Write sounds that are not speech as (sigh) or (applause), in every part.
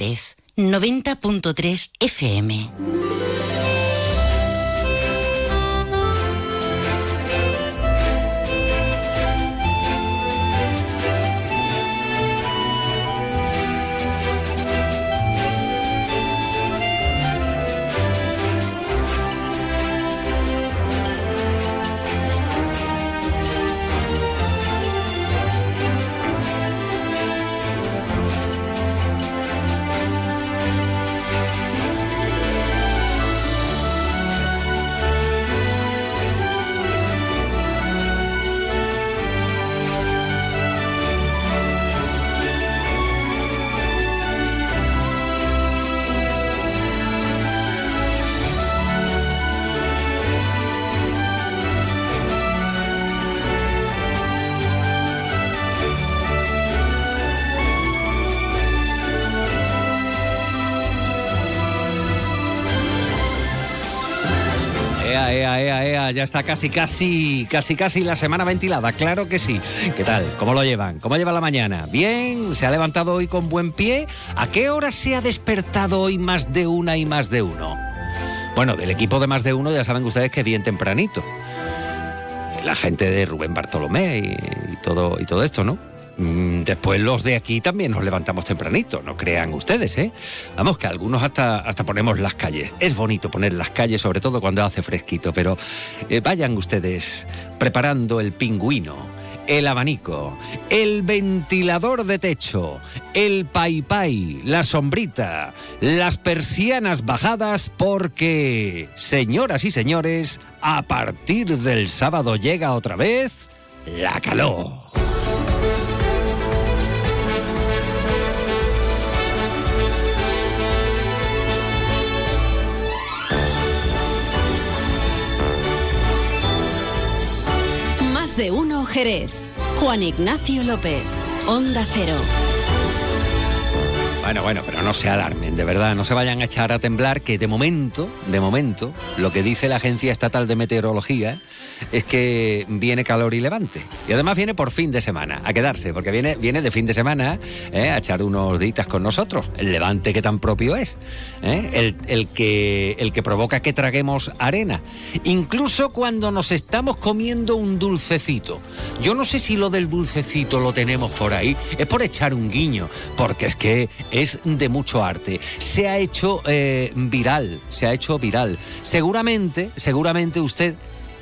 Jerez 90.3 FM. Casi, casi, casi, casi la semana ventilada, claro que sí. ¿Qué tal? ¿Cómo lo llevan? ¿Cómo lleva la mañana? ¿Bien? ¿Se ha levantado hoy con buen pie? ¿A qué hora se ha despertado hoy más de una y más de uno? Bueno, del equipo de más de uno ya saben ustedes que bien tempranito. La gente de Rubén Bartolomé y todo, y todo esto, ¿no? Mm, después los de aquí también nos levantamos tempranito, no crean ustedes, ¿eh? Vamos, que algunos hasta, hasta ponemos las calles. Es bonito poner las calles, sobre todo cuando hace fresquito, pero eh, vayan ustedes preparando el pingüino, el abanico, el ventilador de techo, el pai pai, la sombrita, las persianas bajadas, porque, señoras y señores, a partir del sábado llega otra vez la calor. De uno Jerez. Juan Ignacio López. Onda Cero. Bueno, bueno, pero no se alarmen, de verdad, no se vayan a echar a temblar que de momento, de momento, lo que dice la Agencia Estatal de Meteorología es que viene calor y levante. Y además viene por fin de semana, a quedarse, porque viene, viene de fin de semana ¿eh? a echar unos ditas con nosotros. El levante que tan propio es. ¿eh? El, que, el que provoca que traguemos arena. Incluso cuando nos estamos comiendo un dulcecito. Yo no sé si lo del dulcecito lo tenemos por ahí. Es por echar un guiño, porque es que de mucho arte. Se ha hecho eh, viral, se ha hecho viral. Seguramente, seguramente usted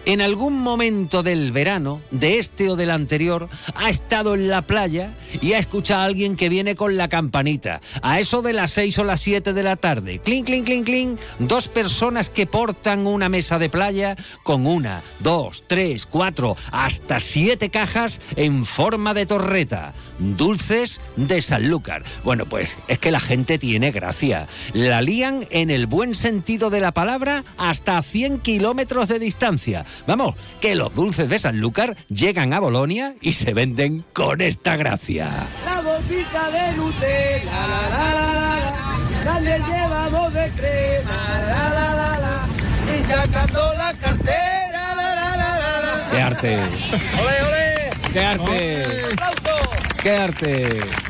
en algún momento del verano, de este o del anterior, ha estado en la playa y ha escuchado a alguien que viene con la campanita. A eso de las seis o las siete de la tarde. Clink, clink, clink, clink. Dos personas que portan una mesa de playa con una, dos, tres, cuatro, hasta siete cajas en forma de torreta. Dulces de Sanlúcar. Bueno, pues es que la gente tiene gracia. La lían en el buen sentido de la palabra hasta 100 kilómetros de distancia. Vamos, que los dulces de Sanlúcar llegan a Bolonia y se venden con esta gracia. La boquita de Nutella, la, la, la, la, lleva dos de crema, la, la, la, la, y sacando la cartera, la, la, la, la, ¡Qué arte! ¡Ole, ole! ¡Qué arte! ¡Qué arte!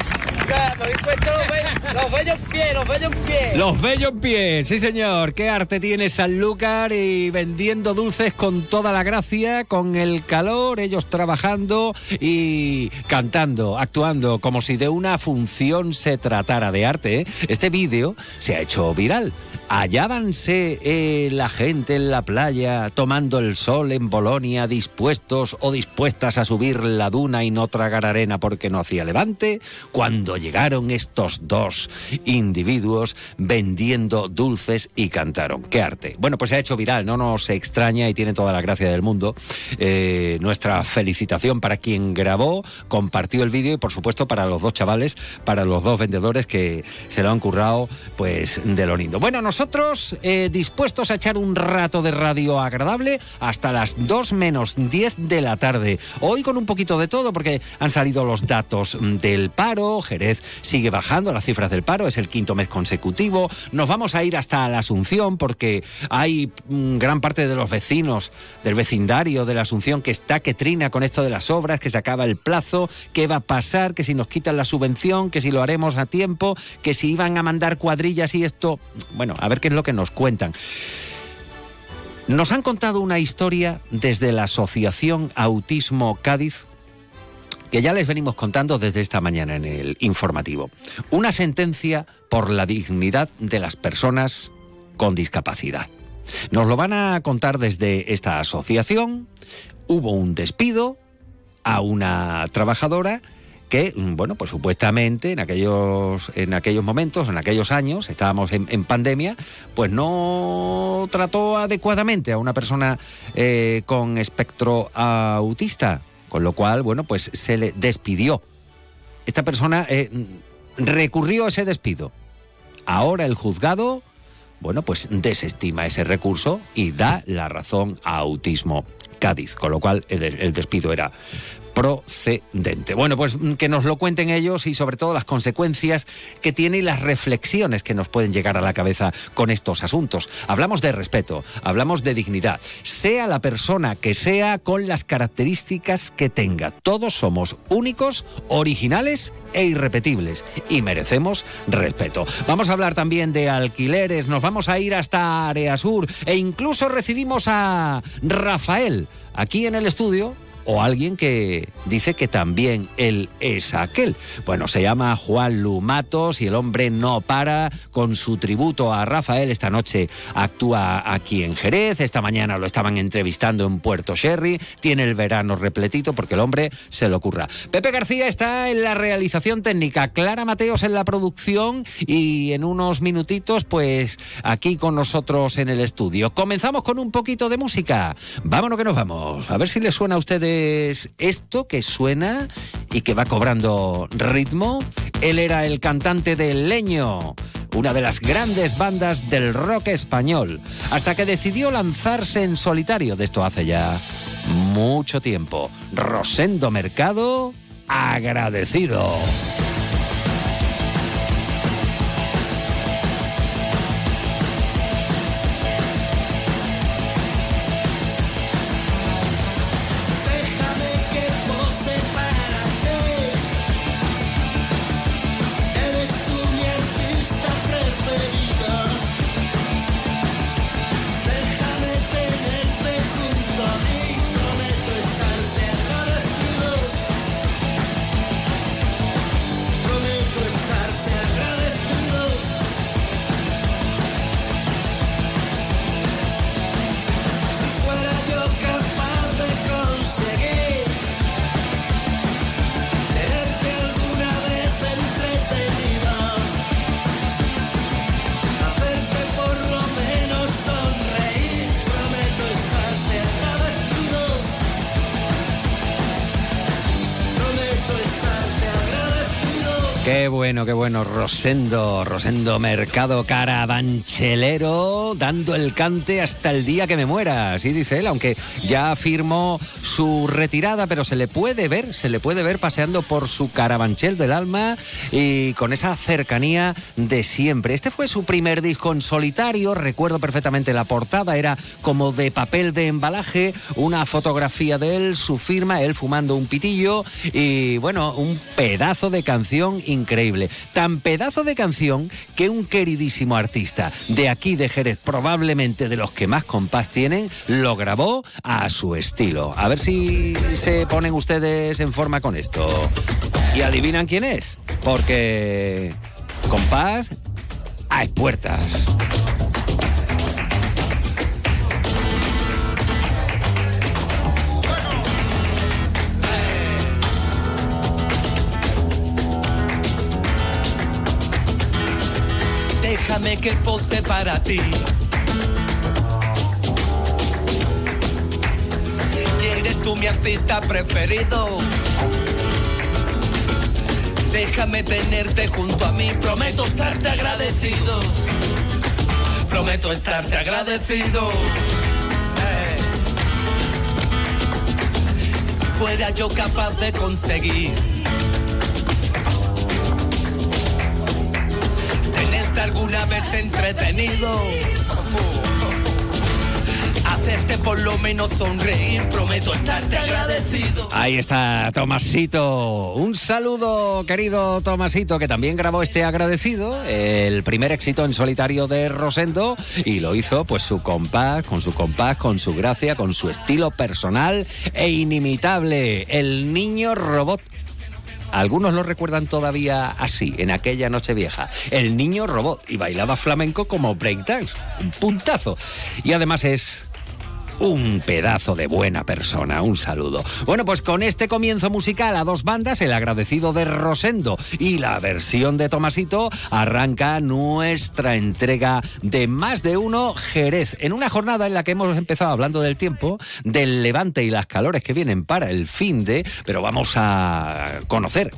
Los bellos pies, los bellos pies. Los bellos pies, sí señor. Qué arte tiene Sanlúcar y vendiendo dulces con toda la gracia, con el calor, ellos trabajando y cantando, actuando como si de una función se tratara de arte. ¿eh? Este vídeo se ha hecho viral. Hallábanse eh, la gente en la playa tomando el sol en Bolonia, dispuestos o dispuestas a subir la duna y no tragar arena porque no hacía levante, cuando llegaron estos dos individuos vendiendo dulces y cantaron. ¡Qué arte! Bueno, pues se ha hecho viral, no nos extraña y tiene toda la gracia del mundo. Eh, nuestra felicitación para quien grabó, compartió el vídeo y por supuesto para los dos chavales, para los dos vendedores que se lo han currado pues de lo lindo. Bueno, nos nosotros eh, dispuestos a echar un rato de radio agradable hasta las 2 menos 10 de la tarde. Hoy con un poquito de todo porque han salido los datos del paro. Sigue bajando las cifras del paro, es el quinto mes consecutivo. Nos vamos a ir hasta la Asunción porque hay mm, gran parte de los vecinos del vecindario de la Asunción que está que trina con esto de las obras, que se acaba el plazo, qué va a pasar, que si nos quitan la subvención, que si lo haremos a tiempo, que si iban a mandar cuadrillas y esto, bueno, a ver qué es lo que nos cuentan. Nos han contado una historia desde la Asociación Autismo Cádiz que ya les venimos contando desde esta mañana en el informativo. Una sentencia por la dignidad de las personas con discapacidad. Nos lo van a contar desde esta asociación. Hubo un despido a una trabajadora que, bueno, pues supuestamente en aquellos, en aquellos momentos, en aquellos años, estábamos en, pandemia, pues no trató adecuadamente a una persona eh, con espectro autista. Con lo cual, bueno, pues se le despidió. Esta persona eh, recurrió a ese despido. Ahora el juzgado, bueno, pues desestima ese recurso y da la razón a Autismo Cádiz, con lo cual el despido era procedente. Bueno, pues mm, que nos lo cuenten ellos y sobre todo las consecuencias que tiene y las reflexiones que nos pueden llegar a la cabeza con estos asuntos. Hablamos de respeto, hablamos de dignidad, sea la persona que sea con las características que tenga. Todos somos únicos, originales e irrepetibles y merecemos respeto. Vamos a hablar también de alquileres, nos vamos a ir hasta Área Sur e incluso recibimos a Rafael aquí en el estudio o alguien que dice que también él es aquel. Bueno, se llama Juan Lumatos y el hombre no para con su tributo a Rafael. Esta noche actúa aquí en Jerez, esta mañana lo estaban entrevistando en Puerto Sherry, tiene el verano repletito porque el hombre se lo ocurra. Pepe García está en la realización técnica, Clara Mateos en la producción y en unos minutitos pues aquí con nosotros en el estudio. Comenzamos con un poquito de música. Vámonos que nos vamos. A ver si le suena a ustedes esto que suena y que va cobrando ritmo. Él era el cantante de Leño, una de las grandes bandas del rock español, hasta que decidió lanzarse en solitario. De esto hace ya mucho tiempo. Rosendo Mercado, agradecido. Bueno, qué bueno. Rosendo, Rosendo Mercado Carabanchelero, dando el cante hasta el día que me muera. Así dice él, aunque ya firmó su retirada, pero se le puede ver, se le puede ver paseando por su carabanchel del alma y con esa cercanía de siempre. Este fue su primer disco en solitario, recuerdo perfectamente la portada, era como de papel de embalaje, una fotografía de él, su firma, él fumando un pitillo y bueno, un pedazo de canción Tan pedazo de canción que un queridísimo artista de aquí de Jerez, probablemente de los que más compás tienen, lo grabó a su estilo. A ver si se ponen ustedes en forma con esto. Y adivinan quién es. Porque compás hay puertas. Déjame que pose para ti. ¿Eres tú mi artista preferido? Déjame tenerte junto a mí, prometo estarte agradecido. Prometo estarte agradecido. Si fuera yo capaz de conseguir alguna vez entretenido hacerte por lo menos sonreír. Prometo estarte agradecido. Ahí está Tomasito. Un saludo, querido Tomasito, que también grabó este agradecido, el primer éxito en solitario de Rosendo, y lo hizo pues su compás, con su compás, con su gracia, con su estilo personal e inimitable. El niño robot algunos lo recuerdan todavía así, en aquella noche vieja. El niño robot y bailaba flamenco como breakdance. Un puntazo. Y además es un pedazo de buena persona. Un saludo. Bueno, pues con este comienzo musical a dos bandas, el agradecido de Rosendo y la versión de Tomasito, arranca nuestra entrega de más de uno Jerez. En una jornada en la que hemos empezado hablando del tiempo, del levante y las calores que vienen para el fin de, pero vamos a conocer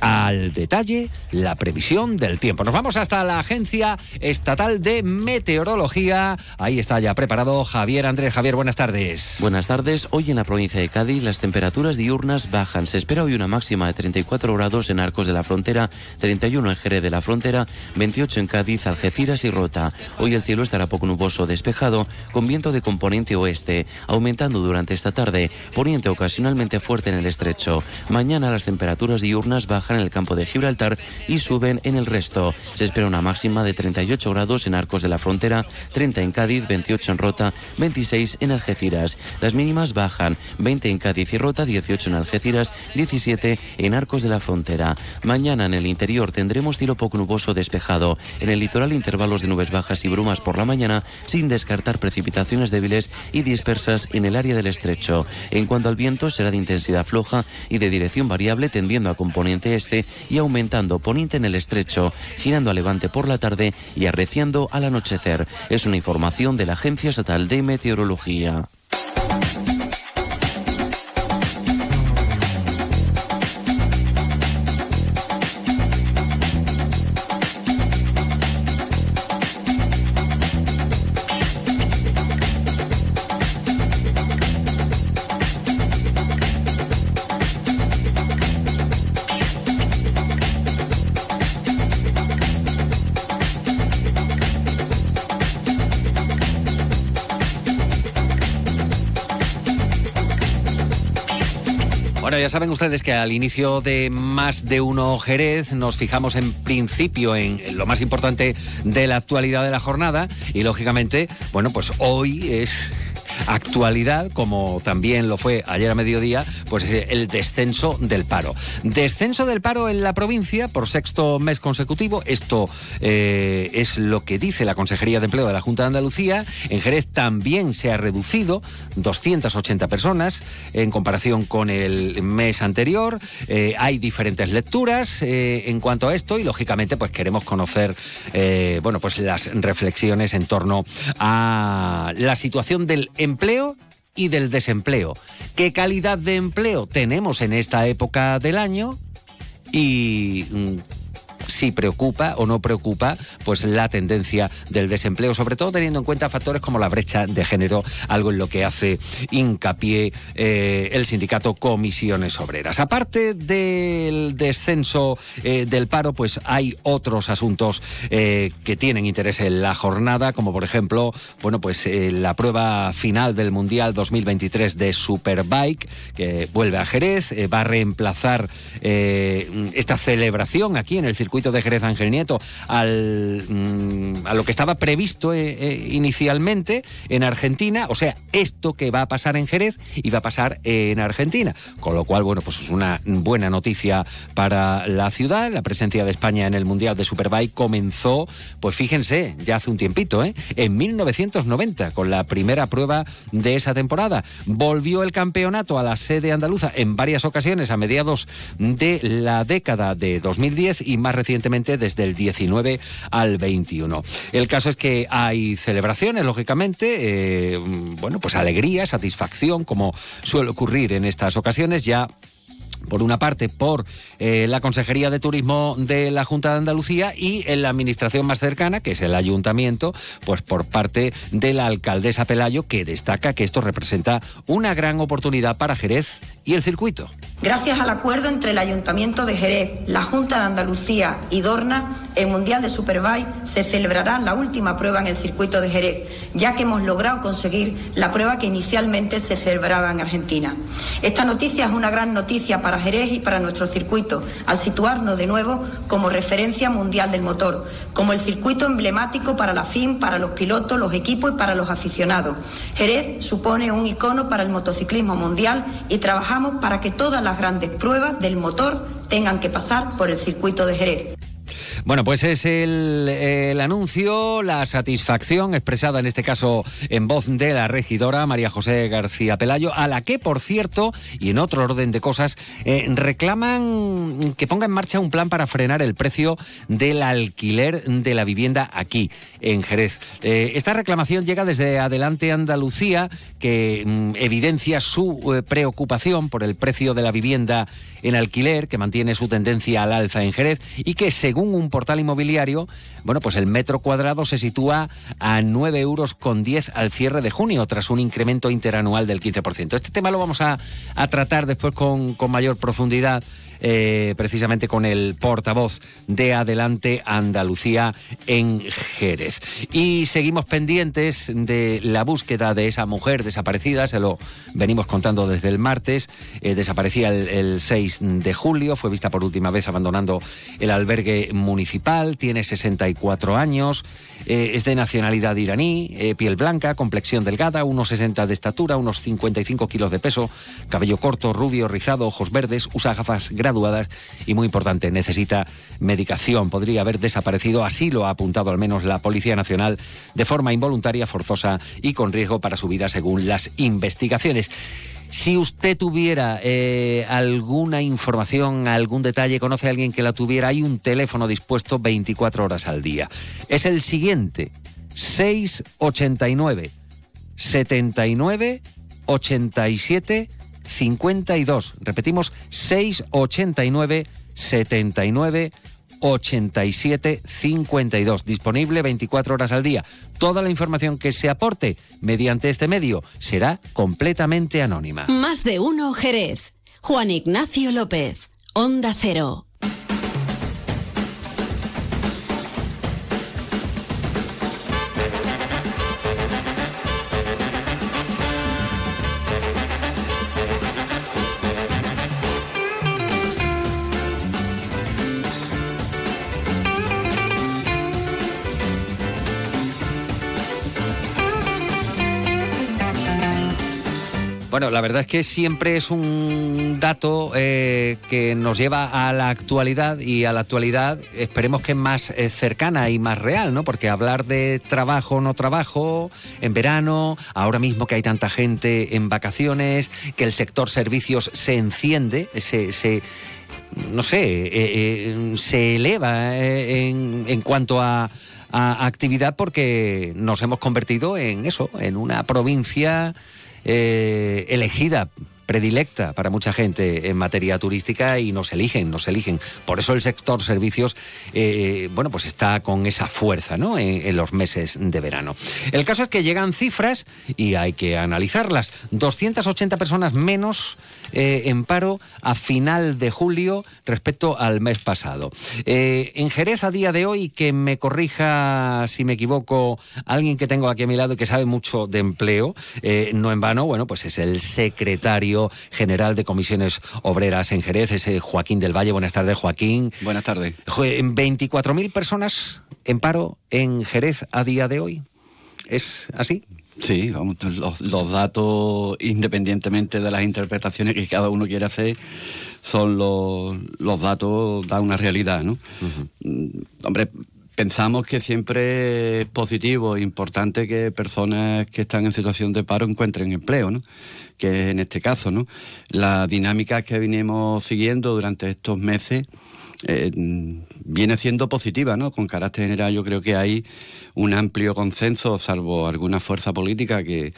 al detalle la previsión del tiempo. Nos vamos hasta la Agencia Estatal de Meteorología. Ahí está ya preparado Javier Andrés. Javier, buenas tardes. Buenas tardes. Hoy en la provincia de Cádiz las temperaturas diurnas bajan. Se espera hoy una máxima de 34 grados en Arcos de la Frontera, 31 en Jerez de la Frontera, 28 en Cádiz, Algeciras y Rota. Hoy el cielo estará poco nuboso despejado con viento de componente oeste, aumentando durante esta tarde, poniente ocasionalmente fuerte en el estrecho. Mañana las temperaturas diurnas bajan en el campo de Gibraltar y suben en el resto. Se espera una máxima de 38 grados en Arcos de la Frontera, 30 en Cádiz, 28 en Rota, 26 en Algeciras. Las mínimas bajan, 20 en Cádiz y Rota, 18 en Algeciras, 17 en Arcos de la Frontera. Mañana en el interior tendremos cielo poco nuboso despejado. En el litoral intervalos de nubes bajas y brumas por la mañana, sin descartar precipitaciones débiles y dispersas en el área del estrecho. En cuanto al viento, será de intensidad floja y de dirección variable tendiendo a componente y aumentando poniente en el estrecho, girando a levante por la tarde y arreciando al anochecer. Es una información de la Agencia Estatal de Meteorología. Saben ustedes que al inicio de más de uno Jerez nos fijamos en principio en lo más importante de la actualidad de la jornada y lógicamente, bueno, pues hoy es actualidad, como también lo fue ayer a mediodía, pues el descenso del paro. Descenso del paro en la provincia por sexto mes consecutivo. Esto eh, es lo que dice la Consejería de Empleo de la Junta de Andalucía. En Jerez también se ha reducido 280 personas en comparación con el mes anterior. Eh, hay diferentes lecturas eh, en cuanto a esto y lógicamente pues queremos conocer bueno pues las reflexiones en torno a la situación del y del desempleo. ¿Qué calidad de empleo tenemos en esta época del año? Y mm, si preocupa o no preocupa pues la tendencia del desempleo, sobre todo teniendo en cuenta factores como la brecha de género, algo en lo que hace hincapié eh, el sindicato Comisiones Obreras. Aparte del descenso eh, del paro, pues hay otros asuntos eh, que tienen interés en la jornada, como por ejemplo, bueno, pues la prueba final del Mundial 2023 de Superbike, que vuelve a Jerez, va a reemplazar esta celebración aquí en el circuito de Jerez Ángel Nieto al, mm, a lo que estaba previsto eh, eh, inicialmente en Argentina, o sea, esto que va a pasar en Jerez y va a pasar en Argentina, con lo cual, bueno, pues es una buena noticia para la ciudad, la presencia de España en el Mundial de Superbike comenzó, pues fíjense, ya hace un tiempito, ¿eh? en 1990, con la primera prueba de esa temporada. Volvió el campeonato a la sede andaluza en varias ocasiones a mediados de la década de 2010 y más recientemente desde el 19 al 21. El caso es que hay celebraciones, lógicamente, eh, bueno, pues alegría, satisfacción, como suele ocurrir en estas ocasiones, ya por una parte por eh, la Consejería de Turismo de la Junta de Andalucía y en la administración más cercana, que es el ayuntamiento, pues por parte de la alcaldesa Pelayo, que destaca que esto representa una gran oportunidad para Jerez y el circuito. Gracias al acuerdo entre el Ayuntamiento de Jerez, la Junta de Andalucía y Dorna, el Mundial de Superbike se celebrará la última prueba en el circuito de Jerez, ya que hemos logrado conseguir la prueba que inicialmente se celebraba en Argentina. Esta noticia es una gran noticia para Jerez y para nuestro circuito, al situarnos de nuevo como referencia mundial del motor, como el circuito emblemático para la FIM, para los pilotos, los equipos y para los aficionados. Jerez supone un icono para el motociclismo mundial y para que todas las grandes pruebas del motor tengan que pasar por el circuito de Jerez. Bueno, pues es el, anuncio, la satisfacción expresada en este caso en voz de la regidora María José García Pelayo, a la que, por cierto, y en otro orden de cosas, eh, reclaman que ponga en marcha un plan para frenar el precio del alquiler de la vivienda aquí, en Jerez. Eh, esta reclamación llega desde Adelante Andalucía, que mm, evidencia su eh, preocupación por el precio de la vivienda en alquiler, que mantiene su tendencia al alza en Jerez y que, según un portal inmobiliario, bueno, pues el metro cuadrado se sitúa a 9 euros con 10 al cierre de junio, tras un incremento interanual del 15%. Este tema lo vamos a, a tratar después con, con mayor profundidad eh, precisamente con el portavoz de Adelante Andalucía en Jerez. Y seguimos pendientes de la búsqueda de esa mujer desaparecida, se lo venimos contando desde el martes, eh, desaparecía el, el, 6 de julio, fue vista por última vez abandonando el albergue municipal, tiene 64 años, eh, es de nacionalidad iraní, eh, piel blanca, complexión delgada, unos 60 de estatura, unos 55 kilos de peso, cabello corto, rubio, rizado, ojos verdes, usa gafas graduadas y muy importante, necesita medicación. Podría haber desaparecido, así lo ha apuntado al menos la Policía Nacional, de forma involuntaria, forzosa y con riesgo para su vida según las investigaciones. Si usted tuviera eh, alguna información, algún detalle, conoce a alguien que la tuviera, hay un teléfono dispuesto 24 horas al día. Es el siguiente, 689 79 87 52. Repetimos, 689 79 87 52. Disponible 24 horas al día. Toda la información que se aporte mediante este medio será completamente anónima. Más de uno Jerez. Juan Ignacio López. Onda Cero. Bueno, la verdad es que siempre es un dato eh, que nos lleva a la actualidad y a la actualidad esperemos que es más eh, cercana y más real, ¿no? Porque hablar de trabajo o no trabajo en verano, ahora mismo que hay tanta gente en vacaciones, que el sector servicios se enciende, se, se no sé, eh, eh, se eleva en, en cuanto a actividad porque nos hemos convertido en eso, en una provincia eh, elegida predilecta para mucha gente en materia turística y nos eligen, nos eligen. Por eso el sector servicios, eh, bueno, pues está con esa fuerza, ¿no? En, en, los meses de verano. El caso es que llegan cifras y hay que analizarlas. 280 personas menos eh, en paro a final de julio respecto al mes pasado. Eh, en Jerez a día de hoy, que me corrija si me equivoco, alguien que tengo aquí a mi lado y que sabe mucho de empleo, eh, no en vano, bueno, pues es el secretario general de comisiones obreras en Jerez, ese Joaquín del Valle. Buenas tardes, Joaquín. Buenas tardes. 24.000 personas en paro en Jerez a día de hoy. ¿Es así? Sí, vamos, los, los, datos, independientemente de las interpretaciones que cada uno quiere hacer, son los, los datos, da una realidad, ¿no? Uh -huh. Hombre, pensamos que siempre es positivo e importante que personas que están en situación de paro encuentren empleo, ¿no? que es en este caso, ¿no? La dinámica que venimos siguiendo durante estos meses eh, viene siendo positiva, ¿no? Con carácter general yo creo que hay un amplio consenso, salvo alguna fuerza política que,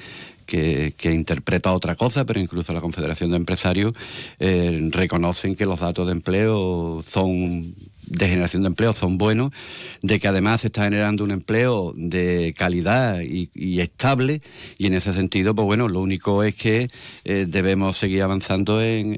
interpreta otra cosa, pero incluso la Confederación de Empresarios eh, reconocen que los datos de empleo son de generación de empleo son buenos, de que además se está generando un empleo de calidad y, estable, y en ese sentido, pues bueno, lo único es que eh, debemos seguir avanzando en,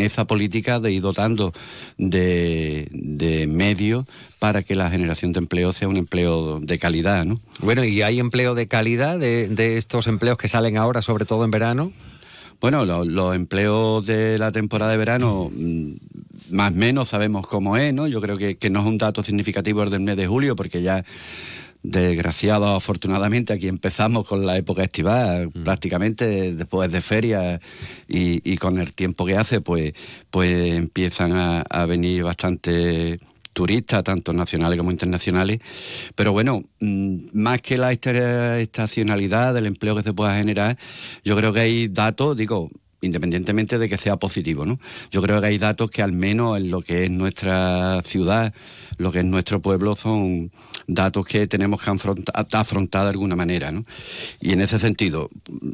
esa política de ir dotando de, de medios para que la generación de empleo sea un empleo de calidad, ¿no? Bueno, ¿y hay empleo de calidad de estos empleos que salen ahora, sobre todo en verano? Bueno, los empleos de la temporada de verano mm, más o menos sabemos cómo es, ¿no? Yo creo que, no es un dato significativo el del mes de julio, porque ya desgraciado afortunadamente aquí empezamos con la época estival mm. prácticamente después de feria y, con el tiempo que hace pues pues empiezan a, venir bastante turistas tanto nacionales como internacionales pero bueno mm, más que la estacionalidad del empleo que se pueda generar yo creo que hay datos digo independientemente de que sea positivo. ¿no? Yo creo que hay datos que al menos en lo que es nuestra ciudad, lo que es nuestro pueblo, son datos que tenemos que afrontar, de alguna manera. ¿no? Y en ese sentido,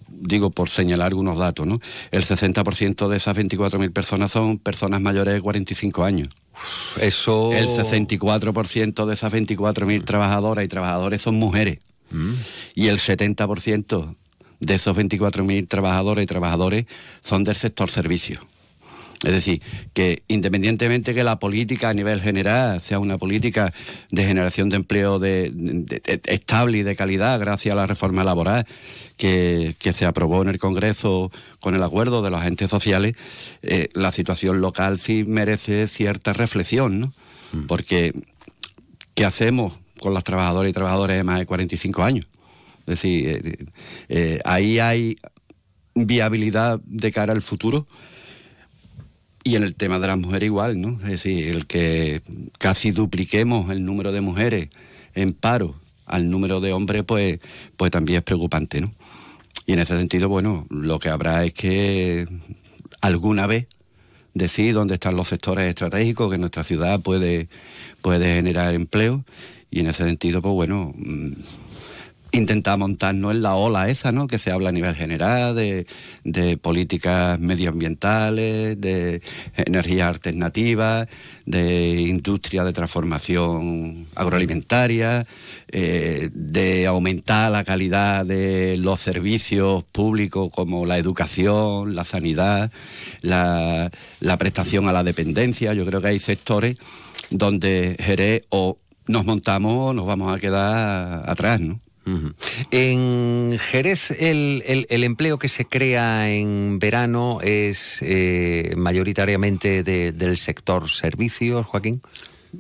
digo por señalar algunos datos, ¿no? el 60% de esas 24.000 personas son personas mayores de 45 años. Eso... El 64% de esas 24.000 trabajadoras y trabajadores son mujeres. Mm. Y el 70% de esos 24.000 trabajadores y trabajadores son del sector servicio. Es decir, que independientemente que la política a nivel general sea una política de generación de empleo de, estable y de calidad gracias a la reforma laboral que, se aprobó en el Congreso con el acuerdo de los agentes sociales, eh, la situación local sí merece cierta reflexión, ¿no? Mm. Porque, ¿qué hacemos con las trabajadoras y trabajadores de más de 45 años? Es decir, eh, eh, ahí hay viabilidad de cara al futuro. Y en el tema de las mujeres igual, ¿no? Es decir, el que casi dupliquemos el número de mujeres en paro al número de hombres, pues, pues también es preocupante, ¿no? Y en ese sentido, bueno, lo que habrá es que alguna vez decir dónde están los sectores estratégicos que nuestra ciudad puede, puede generar empleo. Y en ese sentido, pues bueno, mm, intentar montarnos en la ola esa, ¿no? Que se habla a nivel general de, políticas medioambientales, de energías alternativas, de industria de transformación agroalimentaria, eh, de aumentar la calidad de los servicios públicos como la educación, la sanidad, la, prestación a la dependencia. Yo creo que hay sectores donde Jerez o nos montamos o nos vamos a quedar atrás, ¿no? En Jerez el, empleo que se crea en verano es eh, mayoritariamente del sector servicios, Joaquín.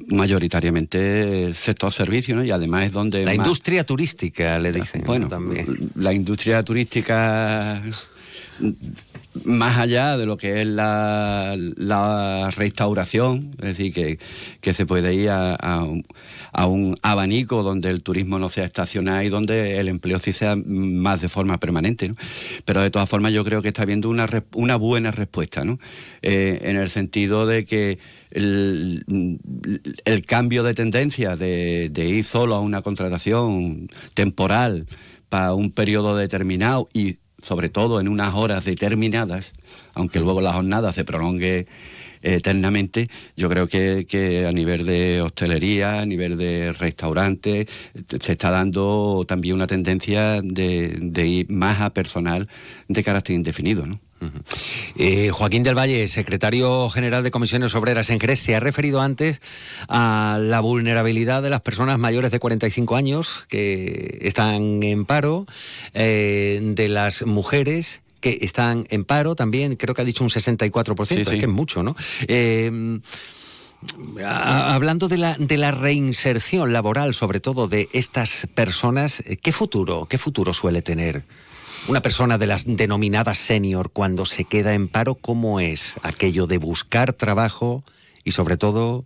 Mayoritariamente el sector servicios, ¿no? Y además es donde... La industria turística, le dicen. Bueno, también. la industria turística más allá de lo que es la, restauración, es decir, que, se puede ir a, un, abanico donde el turismo no sea estacional y donde el empleo sí sea más de forma permanente. Pero de todas formas yo creo que está habiendo una, una buena respuesta, ¿no? Eh, en el sentido de que el, cambio de tendencia de, de ir solo a una contratación temporal para un periodo determinado y sobre todo en unas horas determinadas, aunque luego la jornada se prolongue eternamente, yo creo que, a nivel de hostelería, a nivel de restaurantes, se está dando también una tendencia de, ir más a personal de carácter indefinido, ¿no? Eh, Joaquín del Valle, secretario general de Comisiones Obreras en Jerez, se ha referido antes a la vulnerabilidad de las personas mayores de 45 años que están en paro, eh, de las mujeres que están en paro también, creo que ha dicho un 64%, es que es mucho, ¿no? Eh, hablando de la, de la reinserción laboral, sobre todo de estas personas, ¿qué futuro, qué futuro suele tener una persona de las denominadas senior cuando se queda en paro? ¿Cómo es aquello de buscar trabajo y sobre todo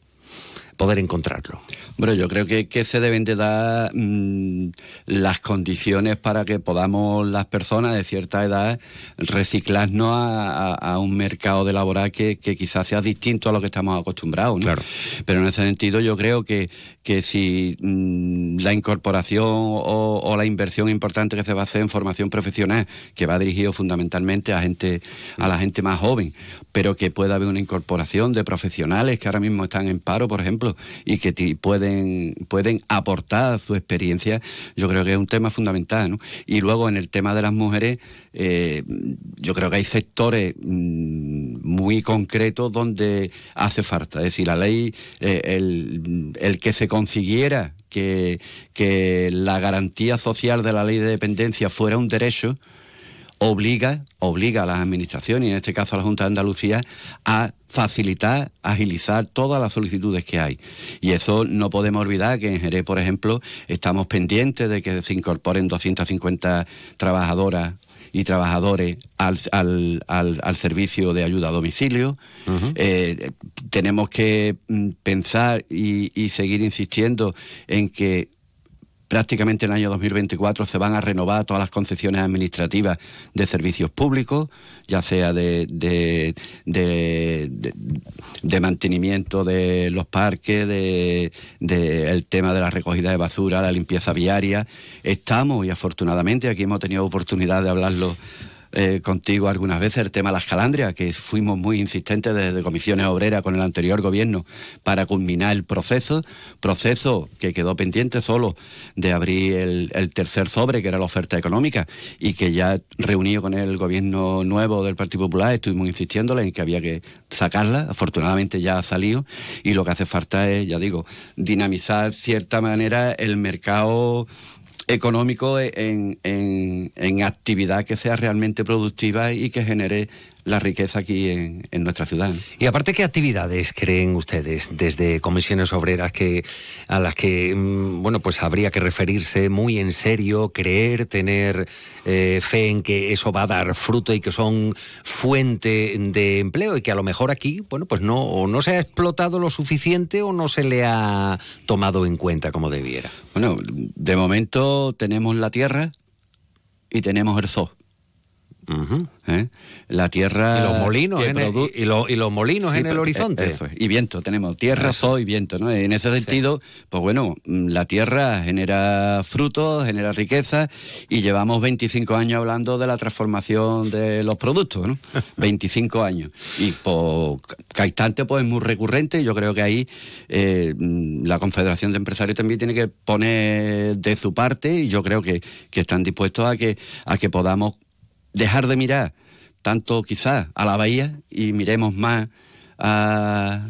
poder encontrarlo? Bueno, yo creo que, que se deben de dar mm, las condiciones para que podamos las personas de cierta edad reciclarnos a, un mercado de laboral que, quizás sea distinto a lo que estamos acostumbrados. ¿no? Pero en ese sentido yo creo que, que si mm, la incorporación o, la inversión importante que se va a hacer en formación profesional, que va dirigido fundamentalmente a gente, a la gente más joven, pero que pueda haber una incorporación de profesionales que ahora mismo están en paro, por ejemplo, y que pueden, pueden aportar su experiencia, yo creo que es un tema fundamental. ¿no? Y luego en el tema de las mujeres, eh, yo creo que hay sectores mm, muy concretos donde hace falta. Es decir, la ley, eh, el, el que se consiguiera que, que la garantía social de la ley de dependencia fuera un derecho, obliga, obliga a las administraciones, y en este caso a la Junta de Andalucía, a facilitar, agilizar todas las solicitudes que hay. Y eso no podemos olvidar que en Jerez, por ejemplo, estamos pendientes de que se incorporen 250 trabajadoras y trabajadores al, al, al, servicio de ayuda a domicilio. Eh, tenemos que mm, pensar y, y seguir insistiendo en que prácticamente en el año 2024 se van a renovar todas las concesiones administrativas de servicios públicos, ya sea de, mantenimiento de los parques, de, el tema de la recogida de basura, la limpieza viaria. Estamos, y afortunadamente aquí hemos tenido oportunidad de hablarlo eh, contigo algunas veces el tema de las calandrias, que fuimos muy insistentes desde comisiones obreras con el anterior gobierno para culminar el proceso, proceso que quedó pendiente solo de abrir el, tercer sobre, que era la oferta económica, y que ya reunido con el gobierno nuevo del Partido Popular estuvimos insistiéndole en que había que sacarla, afortunadamente ya ha salido, y lo que hace falta es, ya digo, dinamizar cierta manera el mercado económico en, en, en, actividad que sea realmente productiva y que genere la riqueza aquí en, nuestra ciudad. Y aparte, ¿qué actividades creen ustedes desde comisiones obreras que a las que mm, bueno pues habría que referirse muy en serio, creer, tener eh, fe en que eso va a dar fruto y que son fuente de empleo y que a lo mejor aquí bueno pues no o no se ha explotado lo suficiente o no se le ha tomado en cuenta como debiera? Bueno, de momento tenemos la tierra y tenemos el zoo. ¿Eh? La tierra. Y los molinos, en el, y, los molinos en el horizonte. y viento, tenemos tierra, sol y viento. ¿no? En ese sentido, pues bueno, mm, la tierra genera frutos, genera riqueza y llevamos 25 años hablando de la transformación de los productos, ¿no? (laughs) 25 años. Y pues, Caistante pues es muy recurrente yo creo que ahí eh, mm, la Confederación de Empresarios también tiene que poner de su parte y yo creo que, que están dispuestos a que, a que podamos dejar de mirar tanto quizás a la bahía y miremos más a,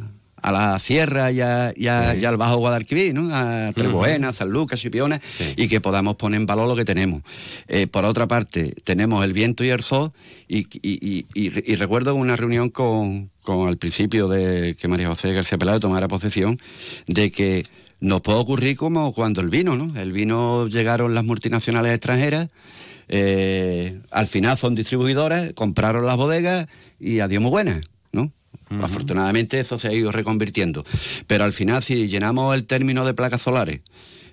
la sierra y, al Bajo Guadalquivir, ¿no? a Trebuena, San Lucas, Chipiona, y que podamos poner en valor lo que tenemos. Eh, por otra parte, tenemos el viento y el sol, y, y, recuerdo una reunión con, con al principio de que María José García Pelado tomara posesión, de que nos puede ocurrir como cuando el vino, ¿no? El vino llegaron las multinacionales extranjeras, eh, al final son distribuidoras, compraron las bodegas y adiós muy buenas, ¿no? Afortunadamente eso se ha ido reconvirtiendo. Pero al final, si llenamos el término de placas solares,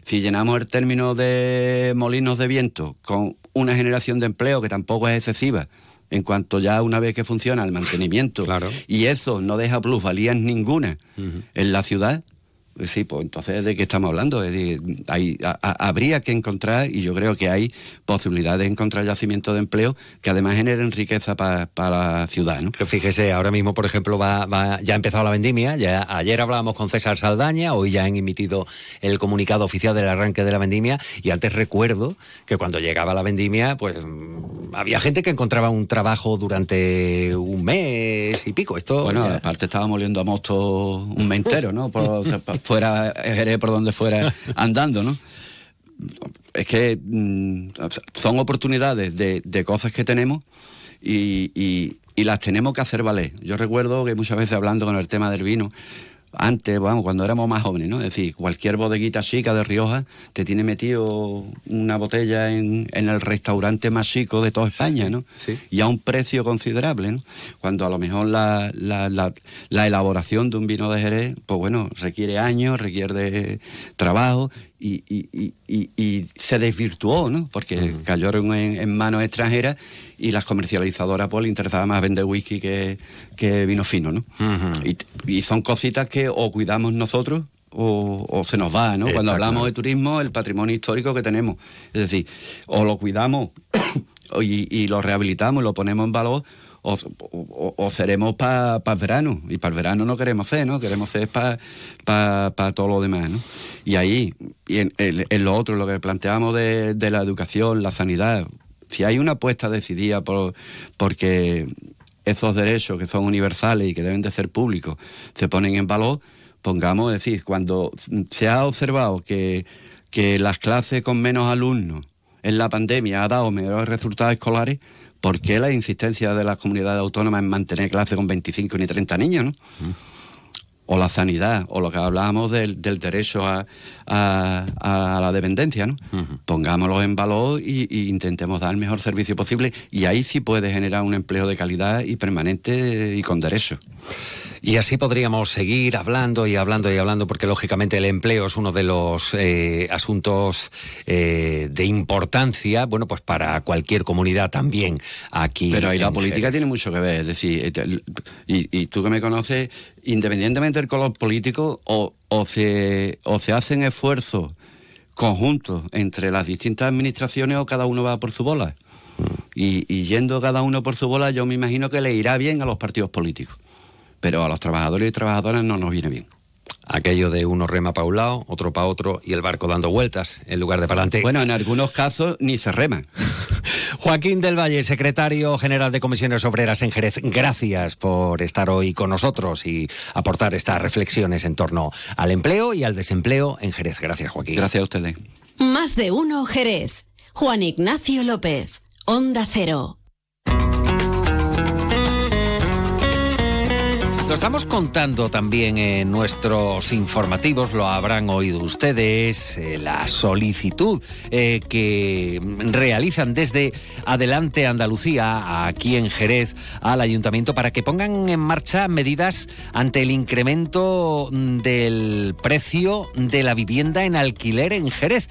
si llenamos el término de molinos de viento con una generación de empleo que tampoco es excesiva, en cuanto ya una vez que funciona el mantenimiento, y eso no deja plusvalías ninguna en la ciudad, Sí, pues entonces de qué estamos hablando. hay, habría que encontrar, y yo creo que hay posibilidades de encontrar yacimientos de empleo que además generen riqueza para la ciudad. ¿no? Fíjese, ahora mismo, por ejemplo, va, ya ha empezado la vendimia. Ya, ayer hablábamos con César Saldaña, hoy ya han emitido el comunicado oficial del arranque de la vendimia. Y antes recuerdo que cuando llegaba la vendimia, pues mm, había gente que encontraba un trabajo durante un mes y pico. Esto bueno, aparte estábamos oliendo a mosto un mes entero, ¿no? (laughs) fuera Jerez por donde fuera (laughs) andando, ¿no? Es que mm, son oportunidades de, cosas que tenemos y, y las tenemos que hacer valer. Yo recuerdo que muchas veces hablando con el tema del vino, antes, vamos, cuando éramos más jóvenes, ¿no? Es decir, cualquier bodeguita chica de Rioja te tiene metido una botella en, el restaurante más chico de toda España, ¿no? Sí. Y a un precio considerable, ¿no? Cuando a lo mejor la, la elaboración de un vino de Jerez, pues bueno, requiere años, requiere trabajo y, y, y, se desvirtuó, ¿no? Porque cayeron en, manos extranjeras y las comercializadoras pues le interesaba más vender whisky que, que vino fino, ¿no? y, son cositas que o cuidamos nosotros o, o se nos va, ¿no? Está Cuando hablamos claro. de turismo, el patrimonio histórico que tenemos. Es decir, o lo cuidamos (coughs) y, y lo rehabilitamos y lo ponemos en valor, o, o- o seremos para el verano. Y para el verano no queremos ser, ¿no? Queremos ser para todo lo demás, ¿no? Y ahí, y en, en- en lo otro, lo que planteamos de, de la educación, la sanidad, si hay una apuesta decidida por, porque esos derechos que son universales y que deben de ser públicos se ponen en valor, pongamos, es decir, cuando se ha observado que, que las clases con menos alumnos en la pandemia ha dado mejores resultados escolares, ¿por qué la insistencia de las comunidades autónomas en mantener clases con 25 ni 30 niños, no? O la sanidad, o lo que hablábamos del, del derecho a, a- a la dependencia, ¿no? Pongámoslo en valor y, y intentemos dar el mejor servicio posible y ahí sí puede generar un empleo de calidad y permanente y con derechos. Y así podríamos seguir hablando y hablando y hablando, porque lógicamente el empleo es uno de los eh, asuntos eh, de importancia, bueno, pues para cualquier comunidad también aquí. Pero ahí la política Jerez. tiene mucho que ver, es decir, y, y tú que me conoces, independientemente del color político, o, o, se, o se hacen esfuerzos conjuntos entre las distintas administraciones o cada uno va por su bola. Y, y yendo cada uno por su bola, yo me imagino que le irá bien a los partidos políticos. Pero a los trabajadores y trabajadoras no nos viene bien. Aquello de uno rema para un lado, otro para otro y el barco dando vueltas en lugar de para adelante. Bueno, en algunos casos ni se rema. (laughs) Joaquín del Valle, secretario general de Comisiones Obreras en Jerez, gracias por estar hoy con nosotros y aportar estas reflexiones en torno al empleo y al desempleo en Jerez. Gracias, Joaquín. Gracias a ustedes. Más de uno Jerez. Juan Ignacio López. Onda Cero. Lo estamos contando también en nuestros informativos, lo habrán oído ustedes, eh, la solicitud eh, que realizan desde Adelante Andalucía, aquí en Jerez, al ayuntamiento para que pongan en marcha medidas ante el incremento mm, del precio de la vivienda en alquiler en Jerez.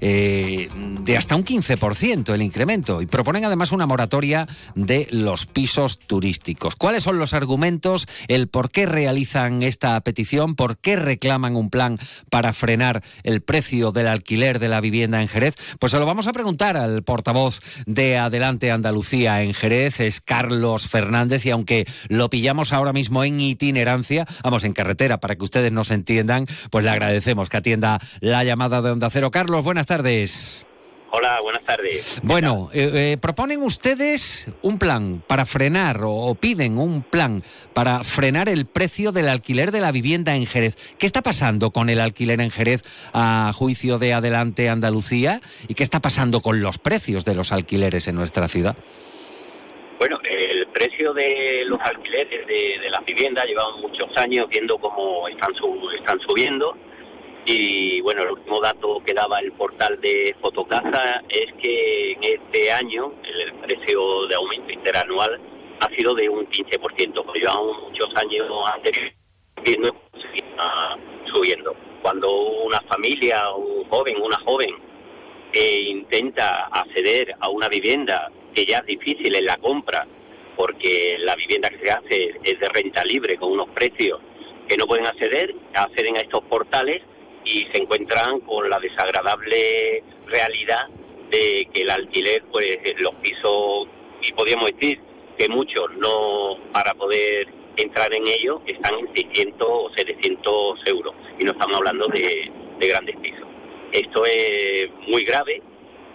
Eh, de hasta un 15% el incremento y proponen además una moratoria de los pisos turísticos. ¿Cuáles son los argumentos? El por qué realizan esta petición, por qué reclaman un plan para frenar el precio del alquiler de la vivienda en Jerez. Pues se lo vamos a preguntar al portavoz de Adelante Andalucía en Jerez, es Carlos Fernández, y aunque lo pillamos ahora mismo en itinerancia, vamos en carretera para que ustedes nos entiendan, pues le agradecemos que atienda la llamada de Onda Cero. Carlos, buenas tardes. Hola, buenas tardes. Bueno, eh, eh, proponen ustedes un plan para frenar o, o piden un plan para frenar el precio del alquiler de la vivienda en Jerez. ¿Qué está pasando con el alquiler en Jerez a juicio de Adelante Andalucía? ¿Y qué está pasando con los precios de los alquileres en nuestra ciudad? Bueno, el precio de los alquileres de, de las viviendas llevamos muchos años viendo cómo están, sub- están subiendo y bueno, el último dato que daba el portal de Fotocasa es que en este año el, precio de aumento interanual ha sido de un 15%, porque llevamos muchos años anteriores viendo seguía subiendo. Cuando una familia, un joven, una joven e intenta acceder a una vivienda que ya es difícil en la compra, porque la vivienda que se hace es de renta libre con unos precios que no pueden acceder, acceden a estos portales y se encuentran con la desagradable realidad de que el alquiler, pues los pisos, y podríamos decir que muchos no, para poder entrar en ellos, están en 600 o 700 euros, y no estamos hablando de, de grandes pisos. Esto es muy grave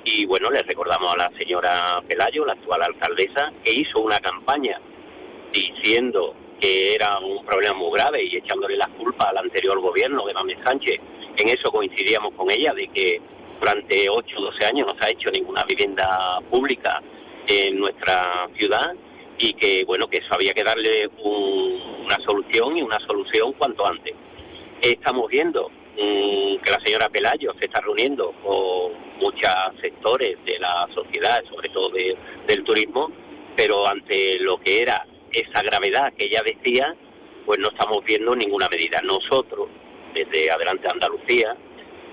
y bueno, le recordamos a la señora Pelayo, la actual alcaldesa, que hizo una campaña diciendo que era un problema muy grave y echándole las culpas al anterior gobierno de Mames Sánchez. En eso coincidíamos con ella, de que durante 8 o 12 años no se ha hecho ninguna vivienda pública en nuestra ciudad y que bueno que eso había que darle un- una solución y una solución cuanto antes. Estamos viendo mm, que la señora Pelayo se está reuniendo con muchos sectores de la sociedad, sobre todo de- del turismo, pero ante lo que era esa gravedad que ella decía, pues no estamos viendo ninguna medida. Nosotros, desde Adelante Andalucía,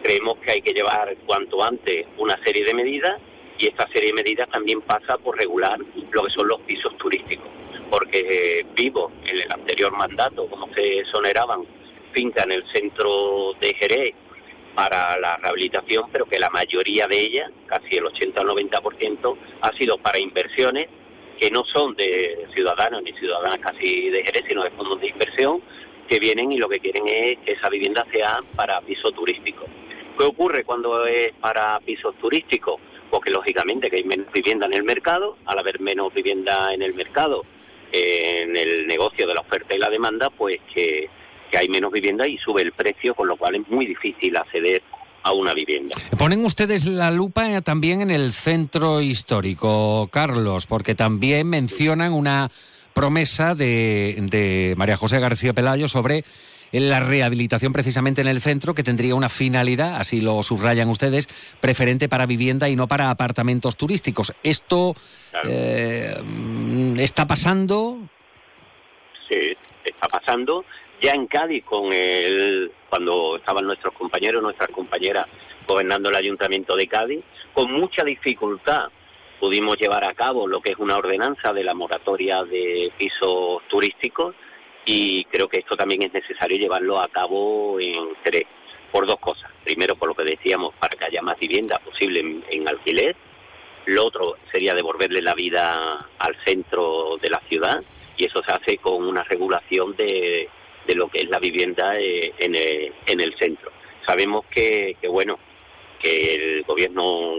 creemos que hay que llevar cuanto antes una serie de medidas y esta serie de medidas también pasa por regular lo que son los pisos turísticos, porque eh, vivo en el anterior mandato, como se exoneraban finca en el centro de Jerez para la rehabilitación, pero que la mayoría de ella, casi el 80 o 90%, ha sido para inversiones que no son de ciudadanos ni ciudadanas casi de Jerez, sino de fondos de inversión que vienen y lo que quieren es que esa vivienda sea para piso turístico. ¿Qué ocurre cuando es para pisos turísticos? Porque lógicamente que hay menos vivienda en el mercado, al haber menos vivienda en el mercado, en el negocio de la oferta y la demanda, pues que hay menos vivienda y sube el precio, con lo cual es muy difícil acceder a una vivienda. Ponen ustedes la lupa también en el centro histórico, Carlos, porque también mencionan una promesa de, de María José García Pelayo sobre la rehabilitación precisamente en el centro, que tendría una finalidad, así lo subrayan ustedes, preferente para vivienda y no para apartamentos turísticos. ¿Esto eh, está pasando? Sí, está pasando. Ya en Cádiz, cuando estaban nuestros compañeros, nuestras compañeras gobernando el Ayuntamiento de Cádiz, con mucha dificultad pudimos llevar a cabo lo que es una ordenanza de la moratoria de pisos turísticos y creo que esto también es necesario llevarlo a cabo en Jerez por dos cosas. Primero, por lo que decíamos, para que haya más vivienda posible en, alquiler. Lo otro sería devolverle la vida al centro de la ciudad y eso se hace con una regulación de, de lo que es la vivienda eh, en, el, en el centro. Sabemos que, que, bueno, que el gobierno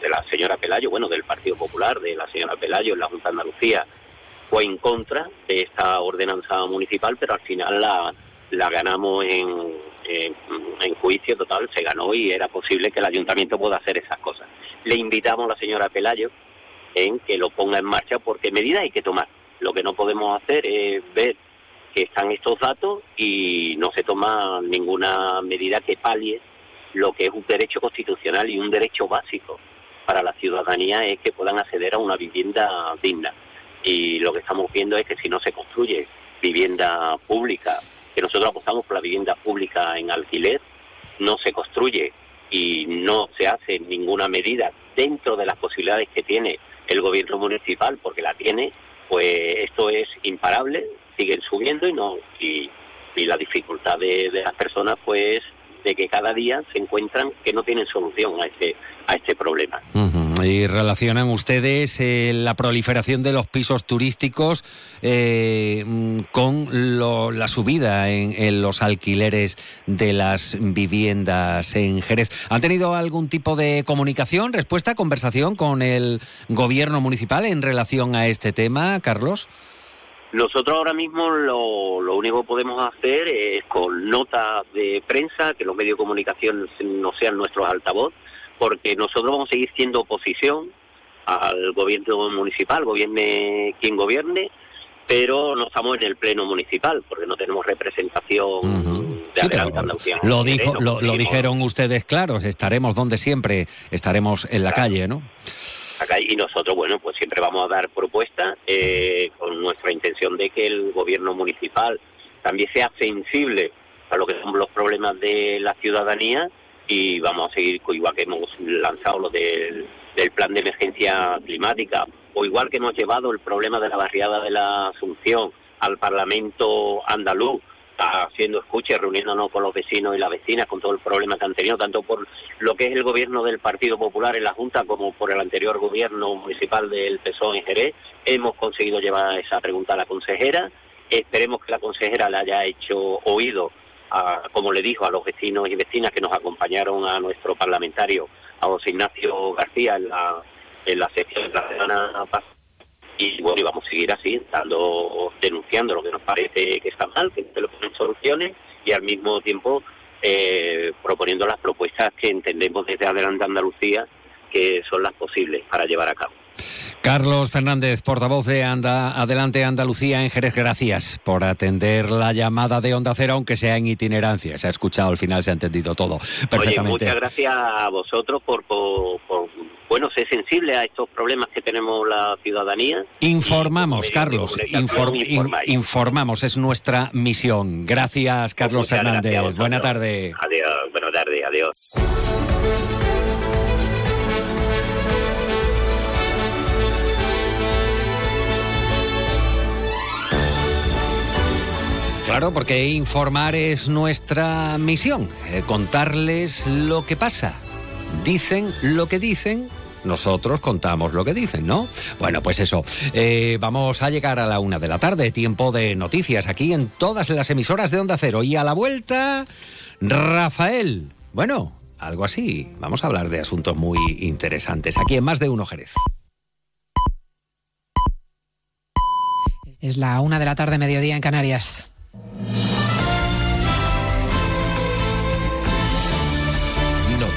de la señora Pelayo, bueno, del Partido Popular, de la señora Pelayo en la Junta de Andalucía, fue en contra de esta ordenanza municipal, pero al final la, la ganamos en, en, juicio total, se ganó y era posible que el ayuntamiento pueda hacer esas cosas. Le invitamos a la señora Pelayo en que lo ponga en marcha porque medidas hay que tomar. Lo que no podemos hacer es ver que están estos datos y no se toma ninguna medida que palie lo que es un derecho constitucional y un derecho básico para la ciudadanía es que puedan acceder a una vivienda digna. Y lo que estamos viendo es que si no se construye vivienda pública, que nosotros apostamos por la vivienda pública en alquiler, no se construye y no se hace ninguna medida dentro de las posibilidades que tiene el gobierno municipal, porque la tiene, pues esto es imparable, siguen subiendo y no y, la dificultad de, las personas pues de que cada día se encuentran que no tienen solución a este, a este problema. Y relacionan ustedes eh, la proliferación de los pisos turísticos eh, con la subida en, los alquileres de las viviendas en Jerez. ¿Han tenido algún tipo de comunicación, respuesta, conversación con el gobierno municipal en relación a este tema, Carlos? Nosotros ahora mismo lo, lo, único que podemos hacer es con notas de prensa, que los medios de comunicación no sean nuestros altavoz, porque nosotros vamos a seguir siendo oposición al gobierno municipal, gobierne quien gobierne, pero no estamos en el pleno municipal, porque no tenemos representación de Adelante Andalucía. Lo, dijo, lo, lo, dijeron ustedes claros, estaremos donde siempre, estaremos en la calle, ¿no? Y nosotros, bueno, pues siempre vamos a dar propuestas eh, con nuestra intención de que el gobierno municipal también sea sensible a lo que son los problemas de la ciudadanía y vamos a seguir, igual que hemos lanzado lo del, del plan de emergencia climática, o igual que hemos llevado el problema de la barriada de la Asunción al Parlamento andaluz, haciendo escucha, reuniéndonos con los vecinos y las vecinas con todo el problema que han tenido, tanto por lo que es el gobierno del Partido Popular en la Junta como por el anterior gobierno municipal del PSOE en Jerez. Hemos conseguido llevar esa pregunta a la consejera. Esperemos que la consejera le haya hecho oído, como le dijo a los vecinos y vecinas que nos acompañaron a nuestro parlamentario, a José Ignacio García, en la, en la sesión de la semana pasada y bueno, y vamos a seguir así, dando, denunciando lo que nos parece que está mal, que no se le ponen soluciones y al mismo tiempo eh, proponiendo las propuestas que entendemos desde Adelante Andalucía que son las posibles para llevar a cabo. Carlos Fernández, portavoz de Anda, Adelante Andalucía en Jerez, gracias por atender la llamada de Onda Cero, aunque sea en itinerancia. Se ha escuchado, al final se ha entendido todo perfectamente. Oye, muchas gracias a vosotros por, por, bueno, ser sensible a estos problemas que tenemos la ciudadanía. Informamos, Carlos, informamos, es nuestra misión. Gracias, Carlos Fernández. Buena tarde. Adiós, buena tarde, adiós. Claro. Claro, porque informar es nuestra misión, eh, contarles lo que pasa. Dicen lo que dicen nosotros contamos lo que dicen, ¿no? Bueno, pues eso. Eh, vamos a llegar a la una de la tarde, tiempo de noticias aquí en todas las emisoras de Onda Cero. Y a la vuelta, Rafael. Bueno, algo así. Vamos a hablar de asuntos muy interesantes aquí en Más de Uno Jerez. Es la una de la tarde, mediodía en Canarias.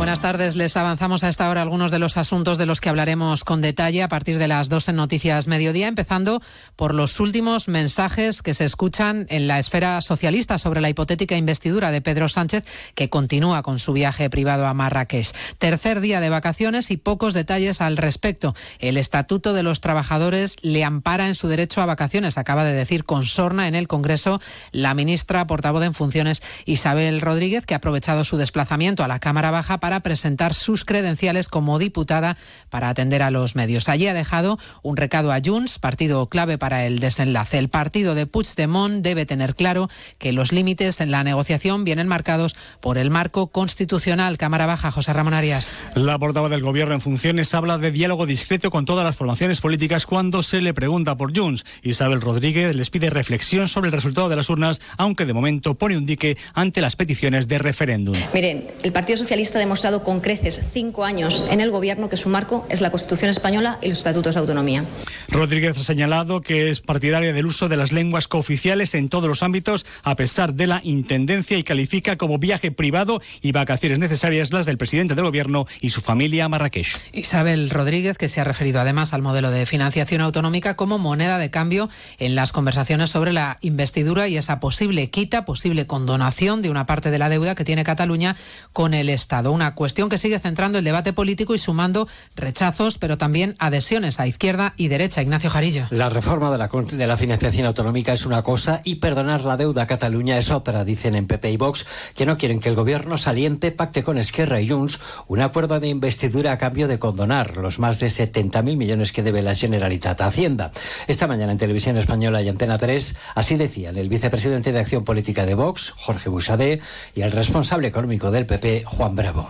Buenas tardes. Les avanzamos a esta hora algunos de los asuntos de los que hablaremos con detalle a partir de las dos en Noticias Mediodía, empezando por los últimos mensajes que se escuchan en la esfera socialista sobre la hipotética investidura de Pedro Sánchez, que continúa con su viaje privado a Marrakech. Tercer día de vacaciones y pocos detalles al respecto. El Estatuto de los Trabajadores le ampara en su derecho a vacaciones, acaba de decir con sorna en el Congreso la ministra portavoz en funciones Isabel Rodríguez, que ha aprovechado su desplazamiento a la Cámara Baja para para presentar sus credenciales como diputada para atender a los medios. Allí ha dejado un recado a Junts, partido clave para el desenlace. El partido de Puigdemont debe tener claro que los límites en la negociación vienen marcados por el marco constitucional. Cámara Baja, José Ramón Arias. La portavoz del Gobierno en funciones habla de diálogo discreto con todas las formaciones políticas cuando se le pregunta por Junts. Isabel Rodríguez les pide reflexión sobre el resultado de las urnas, aunque de momento pone un dique ante las peticiones de referéndum. Miren, el Partido Socialista demostrado demostrado con creces cinco años en el Gobierno que su marco es la Constitución española y los estatutos de autonomía. Rodríguez ha señalado que es partidaria del uso de las lenguas cooficiales en todos los ámbitos, a pesar de la intendencia, y califica como viaje privado y vacaciones necesarias las del presidente del Gobierno y su familia a Marrakech. Isabel Rodríguez, que se ha referido además al modelo de financiación autonómica como moneda de cambio en las conversaciones sobre la investidura y esa posible quita, posible condonación de una parte de la deuda que tiene Cataluña con el Estado. Una cuestión que sigue centrando el debate político y sumando rechazos, pero también adhesiones a izquierda y derecha. Ignacio Jarillo. La reforma de la, financiación autonómica es una cosa y perdonar la deuda a Cataluña es otra, dicen en PP y Vox, que no quieren que el gobierno saliente pacte con Esquerra y Junts un acuerdo de investidura a cambio de condonar los más de 70.000 millones que debe la Generalitat a Hacienda. Esta mañana en Televisión Española y Antena 3, así decían el vicepresidente de Acción Política de Vox, Jorge Busadé, y el responsable económico del PP, Juan Bravo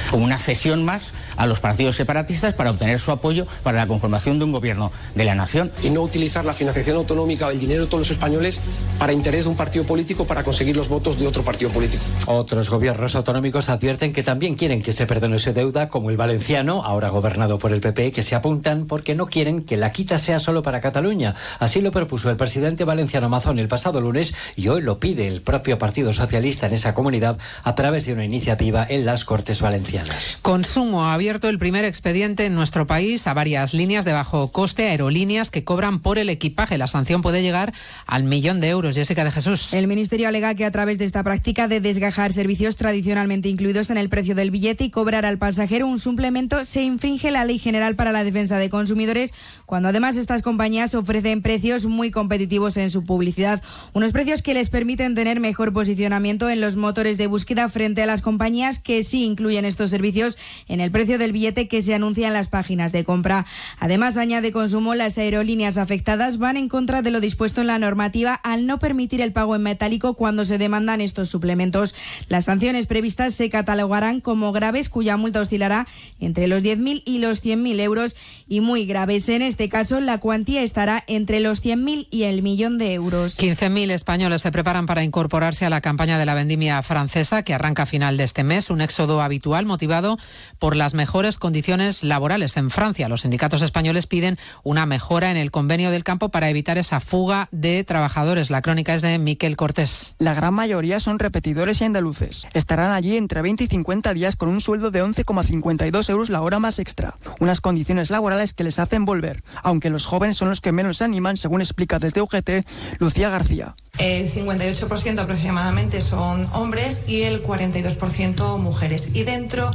como una cesión más a los partidos separatistas para obtener su apoyo para la conformación de un gobierno de la nación. Y no utilizar la financiación autonómica o el dinero de todos los españoles para interés de un partido político para conseguir los votos de otro partido político. Otros gobiernos autonómicos advierten que también quieren que se perdone esa deuda, como el valenciano, ahora gobernado por el PP, que se apuntan porque no quieren que la quita sea solo para Cataluña. Así lo propuso el presidente valenciano Mazón el pasado lunes y hoy lo pide el propio Partido Socialista en esa comunidad a través de una iniciativa en las Cortes Valencianas. Consumo ha abierto el primer expediente en nuestro país a varias líneas de bajo coste, aerolíneas que cobran por el equipaje. La sanción puede llegar al millón de euros. Jessica de Jesús. El Ministerio alega que a través de esta práctica de desgajar servicios tradicionalmente incluidos en el precio del billete y cobrar al pasajero un suplemento, se infringe la Ley General para la Defensa de Consumidores, cuando además estas compañías ofrecen precios muy competitivos en su publicidad. Unos precios que les permiten tener mejor posicionamiento en los motores de búsqueda frente a las compañías que sí incluyen estos servicios en el precio del billete que se anuncia en las páginas de compra. Además, añade consumo, las aerolíneas afectadas van en contra de lo dispuesto en la normativa al no permitir el pago en metálico cuando se demandan estos suplementos. Las sanciones previstas se catalogarán como graves, cuya multa oscilará entre los 10.000 y los 100.000 euros y muy graves. En este caso, la cuantía estará entre los 100.000 y el millón de euros. 15.000 españoles se preparan para incorporarse a la campaña de la vendimia francesa que arranca a final de este mes, un éxodo habitual motivado por las mejores condiciones laborales en Francia. Los sindicatos españoles piden una mejora en el convenio del campo para evitar esa fuga de trabajadores. La crónica es de Miquel Cortés. La gran mayoría son repetidores y andaluces. Estarán allí entre 20 y 50 días con un sueldo de 11,52 euros la hora más extra. Unas condiciones laborales que les hacen volver, aunque los jóvenes son los que menos se animan, según explica desde UGT Lucía García. El 58% aproximadamente son hombres y el 42% mujeres. Y dentro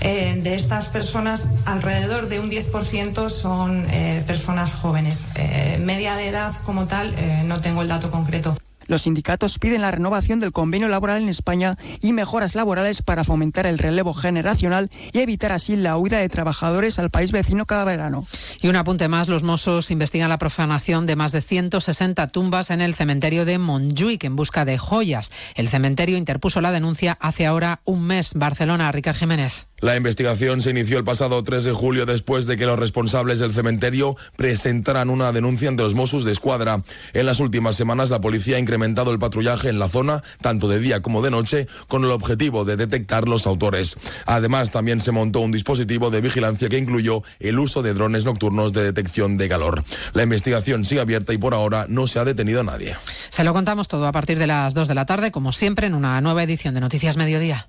eh, de estas personas, alrededor de un 10% son eh, personas jóvenes. Eh, media de edad como tal, no tengo el dato concreto. Los sindicatos piden la renovación del convenio laboral en España y mejoras laborales para fomentar el relevo generacional y evitar así la huida de trabajadores al país vecino cada verano. Y un apunte más, los Mossos investigan la profanación de más de 160 tumbas en el cementerio de Montjuic en busca de joyas. El cementerio interpuso la denuncia hace ahora un mes. Barcelona, Ricard Jiménez. La investigación se inició el pasado 3 de julio después de que los responsables del cementerio presentaran una denuncia ante los Mossos de Escuadra. En las últimas semanas la policía ha incrementado el patrullaje en la zona, tanto de día como de noche, con el objetivo de detectar los autores. Además, también se montó un dispositivo de vigilancia que incluyó el uso de drones nocturnos de detección de calor. La investigación sigue abierta y por ahora no se ha detenido a nadie. Se lo contamos todo a partir de las 2 de la tarde, como siempre, en una nueva edición de Noticias Mediodía.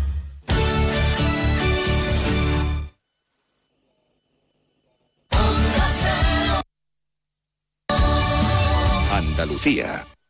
Andalucía.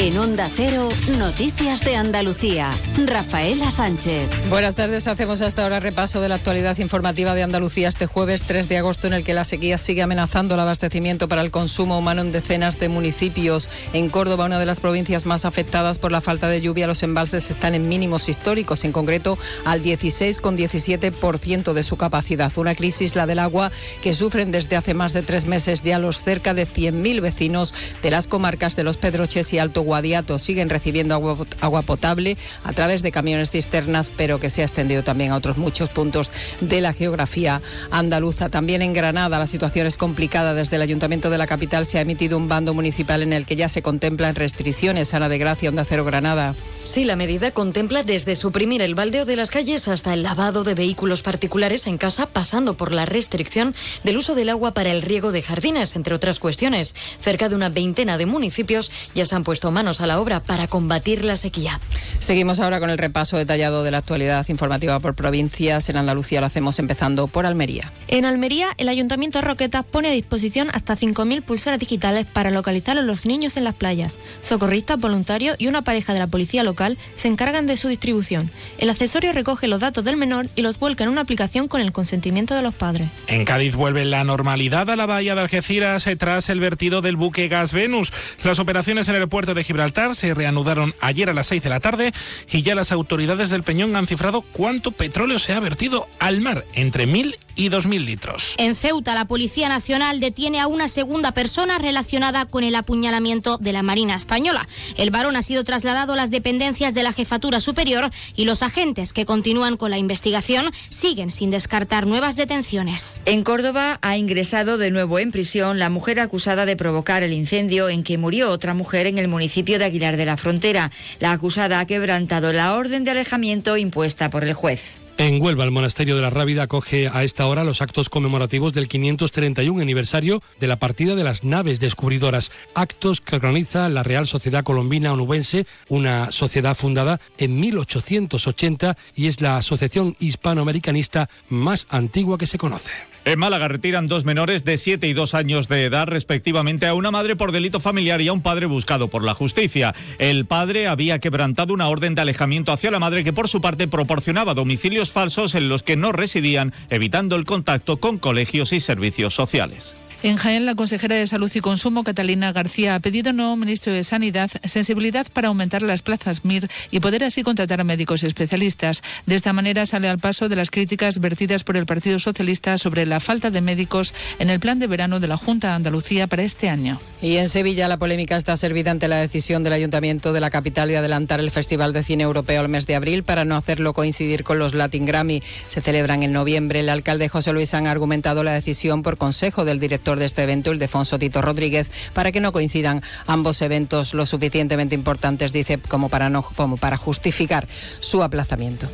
En Onda Cero, Noticias de Andalucía. Rafaela Sánchez. Buenas tardes. Hacemos hasta ahora repaso de la actualidad informativa de Andalucía este jueves 3 de agosto, en el que la sequía sigue amenazando el abastecimiento para el consumo humano en decenas de municipios. En Córdoba, una de las provincias más afectadas por la falta de lluvia, los embalses están en mínimos históricos, en concreto al 16,17% de su capacidad. Una crisis, la del agua, que sufren desde hace más de tres meses ya los cerca de 100.000 vecinos de las comarcas de Los Pedroches y Alto Guadiato siguen recibiendo agua, agua, potable a través de camiones cisternas, pero que se ha extendido también a otros muchos puntos de la geografía andaluza. También en Granada la situación es complicada. Desde el Ayuntamiento de la capital se ha emitido un bando municipal en el que ya se contemplan restricciones. Ana de Gracia, Onda Cero Granada. Sí, la medida contempla desde suprimir el baldeo de las calles hasta el lavado de vehículos particulares en casa, pasando por la restricción del uso del agua para el riego de jardines, entre otras cuestiones. Cerca de una veintena de municipios ya se han puesto manos a la obra para combatir la sequía. Seguimos ahora con el repaso detallado de la actualidad informativa por provincias. En Andalucía lo hacemos empezando por Almería. En Almería, el Ayuntamiento de Roquetas pone a disposición hasta 5.000 pulseras digitales para localizar a los niños en las playas. Socorristas, voluntarios y una pareja de la policía local se encargan de su distribución. El accesorio recoge los datos del menor y los vuelca en una aplicación con el consentimiento de los padres. En Cádiz vuelve la normalidad a la bahía de Algeciras tras el vertido del buque Gas Venus. Las operaciones en el puerto de Gibraltar se reanudaron ayer a las 6 de la tarde y ya las autoridades del Peñón han cifrado cuánto petróleo se ha vertido al mar, entre 1.000 y 2.000 litros. En Ceuta, la Policía Nacional detiene a una segunda persona relacionada con el apuñalamiento de la Marina Española. El varón ha sido trasladado a las dependencias de la Jefatura Superior y los agentes que continúan con la investigación siguen sin descartar nuevas detenciones. En Córdoba ha ingresado de nuevo en prisión la mujer acusada de provocar el incendio en que murió otra mujer en el municipio de Aguilar de la Frontera. La acusada ha quebrantado la orden de alejamiento impuesta por el juez. En Huelva, el Monasterio de la Rábida acoge a esta hora los actos conmemorativos del 531 aniversario de la partida de las naves descubridoras, actos que organiza la Real Sociedad Colombina Onubense, una sociedad fundada en 1880 y es la asociación hispanoamericanista más antigua que se conoce. En Málaga retiran dos menores de 7 y 2 años de edad respectivamente a una madre por delito familiar y a un padre buscado por la justicia. El padre había quebrantado una orden de alejamiento hacia la madre que por su parte proporcionaba domicilios falsos en los que no residían, evitando el contacto con colegios y servicios sociales. En Jaén, la consejera de Salud y Consumo, Catalina García, ha pedido al nuevo ministro de Sanidad sensibilidad para aumentar las plazas MIR y poder así contratar a médicos especialistas. De esta manera sale al paso de las críticas vertidas por el Partido Socialista sobre la falta de médicos en el plan de verano de la Junta de Andalucía para este año. Y en Sevilla la polémica está servida ante la decisión del Ayuntamiento de la capital de adelantar el Festival de Cine Europeo al mes de abril para no hacerlo coincidir con los Latin Grammy. Se celebran en noviembre. El alcalde José Luis han argumentado la decisión por consejo del director de este evento, el Defonso Tito Rodríguez, para que no coincidan ambos eventos lo suficientemente importantes, dice, como para, no, como para justificar su aplazamiento.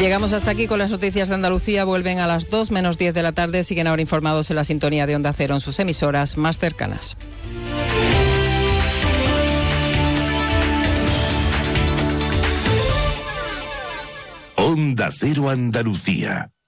Llegamos hasta aquí con las noticias de Andalucía. Vuelven a las 2 menos 10 de la tarde. Siguen ahora informados en la sintonía de Onda Cero en sus emisoras más cercanas. Onda Cero Andalucía.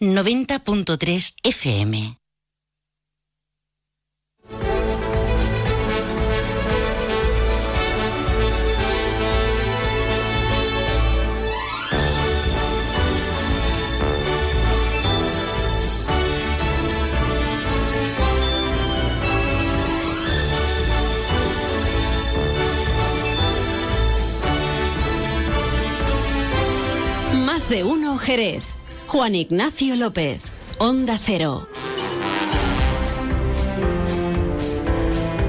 90.3 FM. Más de uno Jerez. Juan Ignacio López. Onda Cero.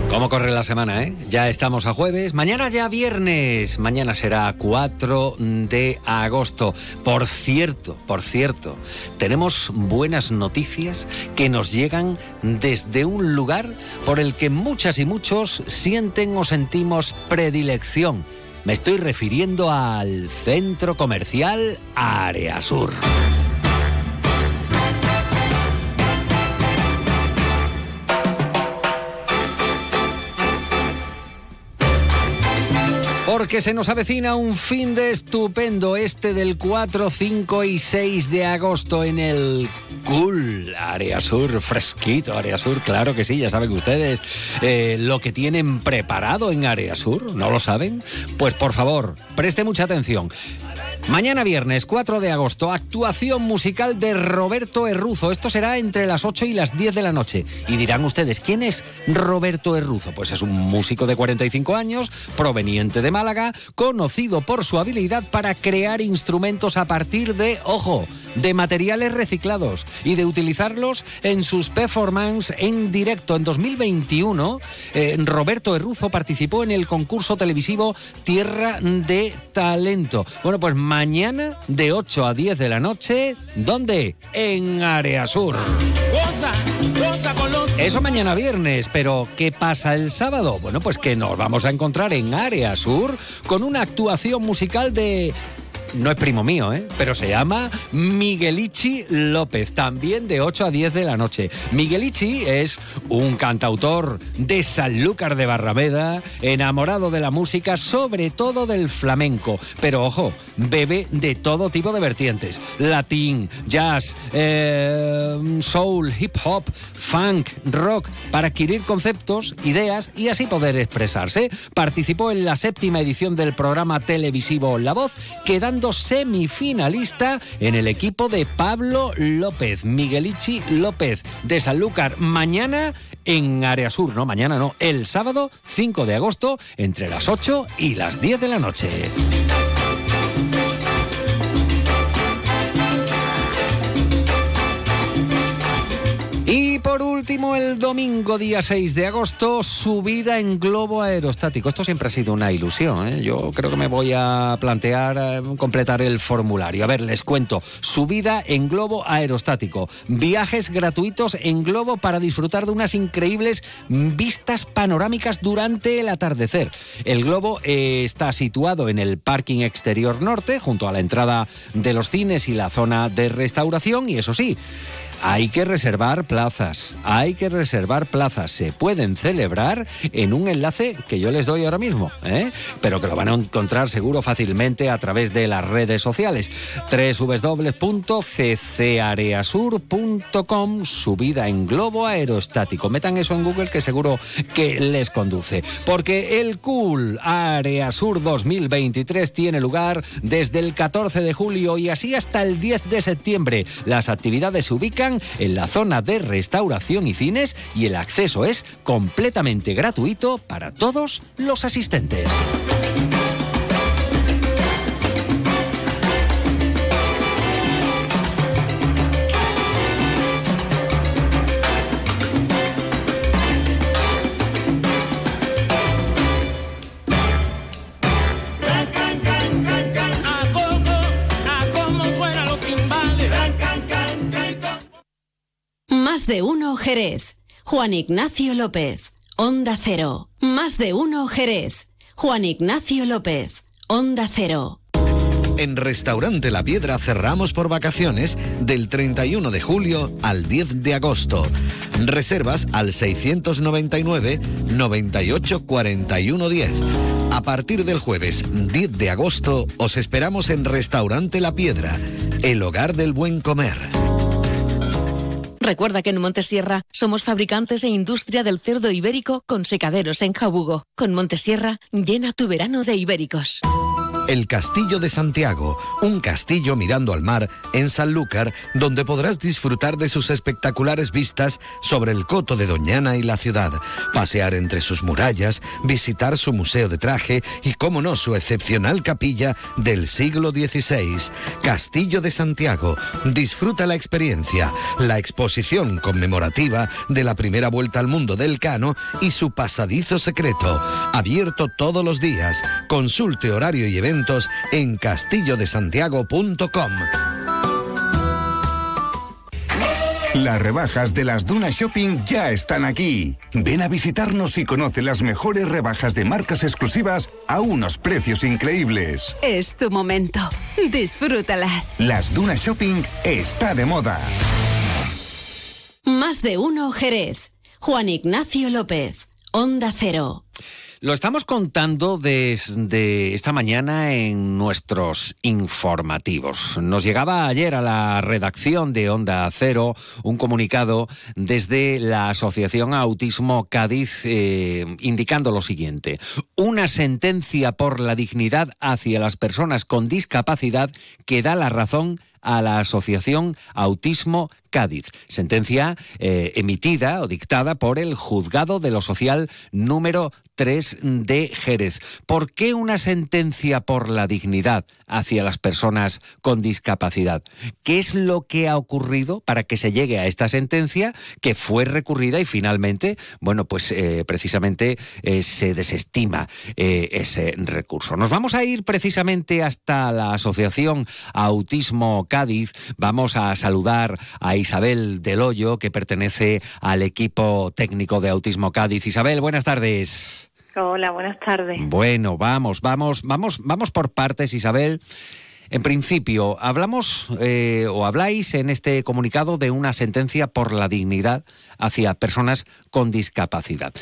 ¿Cómo corre la semana, eh? Ya estamos a jueves, mañana ya viernes, mañana será 4 de agosto. Por cierto, por cierto, tenemos buenas noticias que nos llegan desde un lugar por el que muchas y muchos sienten o sentimos predilección. Me estoy refiriendo al centro comercial Área Sur. Porque se nos avecina un fin de estupendo este del 4, 5 y 6 de agosto en el Cool Área Sur, fresquito Área Sur, claro que sí, ya saben ustedes eh, lo que tienen preparado en Área Sur, ¿no lo saben? Pues por favor, preste mucha atención. Mañana viernes 4 de agosto, actuación musical de Roberto Erruzo. Esto será entre las 8 y las 10 de la noche. Y dirán ustedes, ¿quién es Roberto Erruzo? Pues es un músico de 45 años, proveniente de Málaga, conocido por su habilidad para crear instrumentos a partir de, ojo, de materiales reciclados y de utilizarlos en sus performances en directo. En 2021, eh, Roberto Erruzo participó en el concurso televisivo Tierra de Talento. Bueno, pues mañana de 8 a 10 de la noche, ¿dónde? En Área Sur. Eso mañana viernes, pero ¿qué pasa el sábado? Bueno, pues que nos vamos a encontrar en Área Sur con una actuación musical de no es primo mío, ¿eh? pero se llama Miguelichi López, también de 8 a 10 de la noche. Miguelichi es un cantautor de Sanlúcar de Barrameda, enamorado de la música, sobre todo del flamenco, pero ojo, bebe de todo tipo de vertientes, latín, jazz, eh, soul, hip hop, funk, rock, para adquirir conceptos, ideas y así poder expresarse. Participó en la séptima edición del programa televisivo La Voz, quedando semifinalista en el equipo de Pablo López, Miguelichi López de Sanlúcar. Mañana en Área Sur, no, mañana no, el sábado 5 de agosto entre las 8 y las 10 de la noche. Último, el domingo día 6 de agosto, subida en globo aerostático. Esto siempre ha sido una ilusión. ¿eh? Yo creo que me voy a plantear eh, completar el formulario. A ver, les cuento. Subida en globo aerostático. Viajes gratuitos en globo para disfrutar de unas increíbles vistas panorámicas durante el atardecer. El globo eh, está situado en el parking exterior norte, junto a la entrada de los cines y la zona de restauración. Y eso sí, hay que reservar plazas. hay que reservar plazas. Se pueden celebrar en un enlace que yo les doy ahora mismo, ¿eh? pero que lo van a encontrar seguro fácilmente a través de las redes sociales. www.ccareasur.com Subida en globo aerostático. Metan eso en Google que seguro que les conduce. Porque el Cool Area Sur 2023 tiene lugar desde el 14 de julio y así hasta el 10 de septiembre. Las actividades se ubican en la zona de restauración y cines y el acceso es completamente gratuito para todos los asistentes. De uno Jerez. Juan Ignacio López. Onda Cero. Más de uno Jerez. Juan Ignacio López. Onda Cero. En Restaurante La Piedra cerramos por vacaciones del 31 de julio al 10 de agosto. Reservas al 699 98 41 10. A partir del jueves 10 de agosto os esperamos en Restaurante La Piedra, el hogar del buen comer. Recuerda que en Montesierra somos fabricantes e industria del cerdo ibérico con secaderos en Jabugo. Con Montesierra, llena tu verano de ibéricos. El Castillo de Santiago, un castillo mirando al mar en Sanlúcar, donde podrás disfrutar de sus espectaculares vistas sobre el coto de Doñana y la ciudad, pasear entre sus murallas, visitar su museo de traje y, como no, su excepcional capilla del siglo XVI. Castillo de Santiago, disfruta la experiencia, la exposición conmemorativa de la primera vuelta al mundo del Cano y su pasadizo secreto, abierto todos los días. Consulte horario y eventos en castillodesantiago.com. Las rebajas de las Dunas Shopping ya están aquí. Ven a visitarnos y conoce las mejores rebajas de marcas exclusivas a unos precios increíbles. Es tu momento. Disfrútalas. Las Dunas Shopping está de moda. Más de uno Jerez. Juan Ignacio López. Onda Cero. Lo estamos contando desde esta mañana en nuestros informativos. Nos llegaba ayer a la redacción de Onda Cero un comunicado desde la Asociación Autismo Cádiz eh, indicando lo siguiente. Una sentencia por la dignidad hacia las personas con discapacidad que da la razón a la Asociación Autismo Cádiz. Sentencia eh, emitida o dictada por el Juzgado de lo Social número 3 de Jerez. ¿Por qué una sentencia por la dignidad hacia las personas con discapacidad? ¿Qué es lo que ha ocurrido para que se llegue a esta sentencia que fue recurrida y finalmente, bueno, pues eh, precisamente eh, se desestima ese recurso? Nos vamos a ir precisamente hasta la Asociación Autismo Cádiz. Vamos a saludar a Isabel Del Hoyo, que pertenece al equipo técnico de Autismo Cádiz. Isabel, buenas tardes. Hola, buenas tardes. Bueno, vamos, vamos, vamos, vamos por partes, Isabel. En principio, hablamos eh, o habláis en este comunicado de una sentencia por la dignidad hacia personas con discapacidad.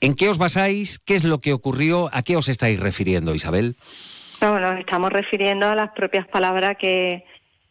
¿En qué os basáis? ¿Qué es lo que ocurrió? ¿A qué os estáis refiriendo, Isabel? No, nos estamos refiriendo a las propias palabras que,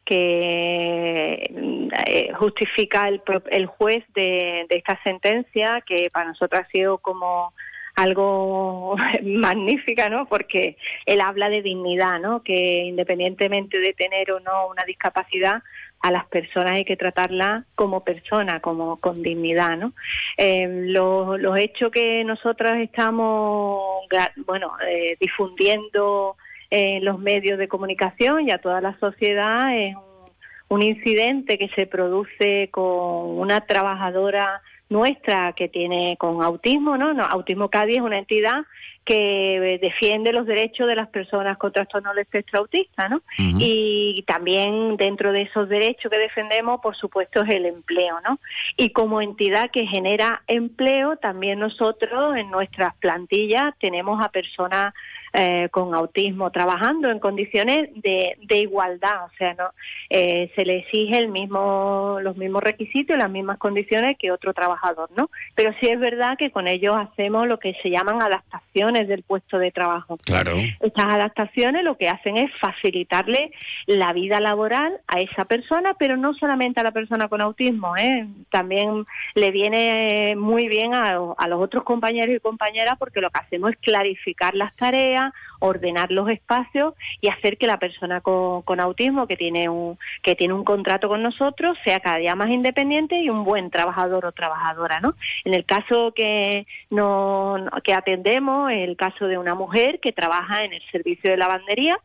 que eh, justifica el, el juez de, esta sentencia, que para nosotros ha sido como algo (laughs) magnífica, ¿no? Porque él habla de dignidad, ¿no? Que independientemente de tener o no una discapacidad, a las personas hay que tratarlas como personas, como con dignidad, ¿no? Eh, los, los hechos que nosotros estamos, bueno, eh, difundiendo en los medios de comunicación y a toda la sociedad es un, un incidente que se produce con una trabajadora nuestra que tiene con autismo, ¿no? no autismo Cádiz es una entidad que defiende los derechos de las personas con trastorno del espectro autista, ¿no? Y también dentro de esos derechos que defendemos, por supuesto, es el empleo, ¿no? Y como entidad que genera empleo, también nosotros en nuestras plantillas tenemos a personas eh, con autismo trabajando en condiciones de, de igualdad, o sea, no eh, se le exige el mismo, los mismos requisitos y las mismas condiciones que otro trabajador, ¿no? Pero sí es verdad que con ellos hacemos lo que se llaman adaptaciones del puesto de trabajo. Claro. Estas adaptaciones lo que hacen es facilitarle la vida laboral a esa persona, pero no solamente a la persona con autismo, ¿eh? también le viene muy bien a, a los otros compañeros y compañeras porque lo que hacemos es clarificar las tareas ordenar los espacios y hacer que la persona con, autismo que tiene un que tiene un contrato con nosotros sea cada día más independiente y un buen trabajador o trabajadora, ¿no? En el caso que no que atendemos, el caso de una mujer que trabaja en el servicio de lavandería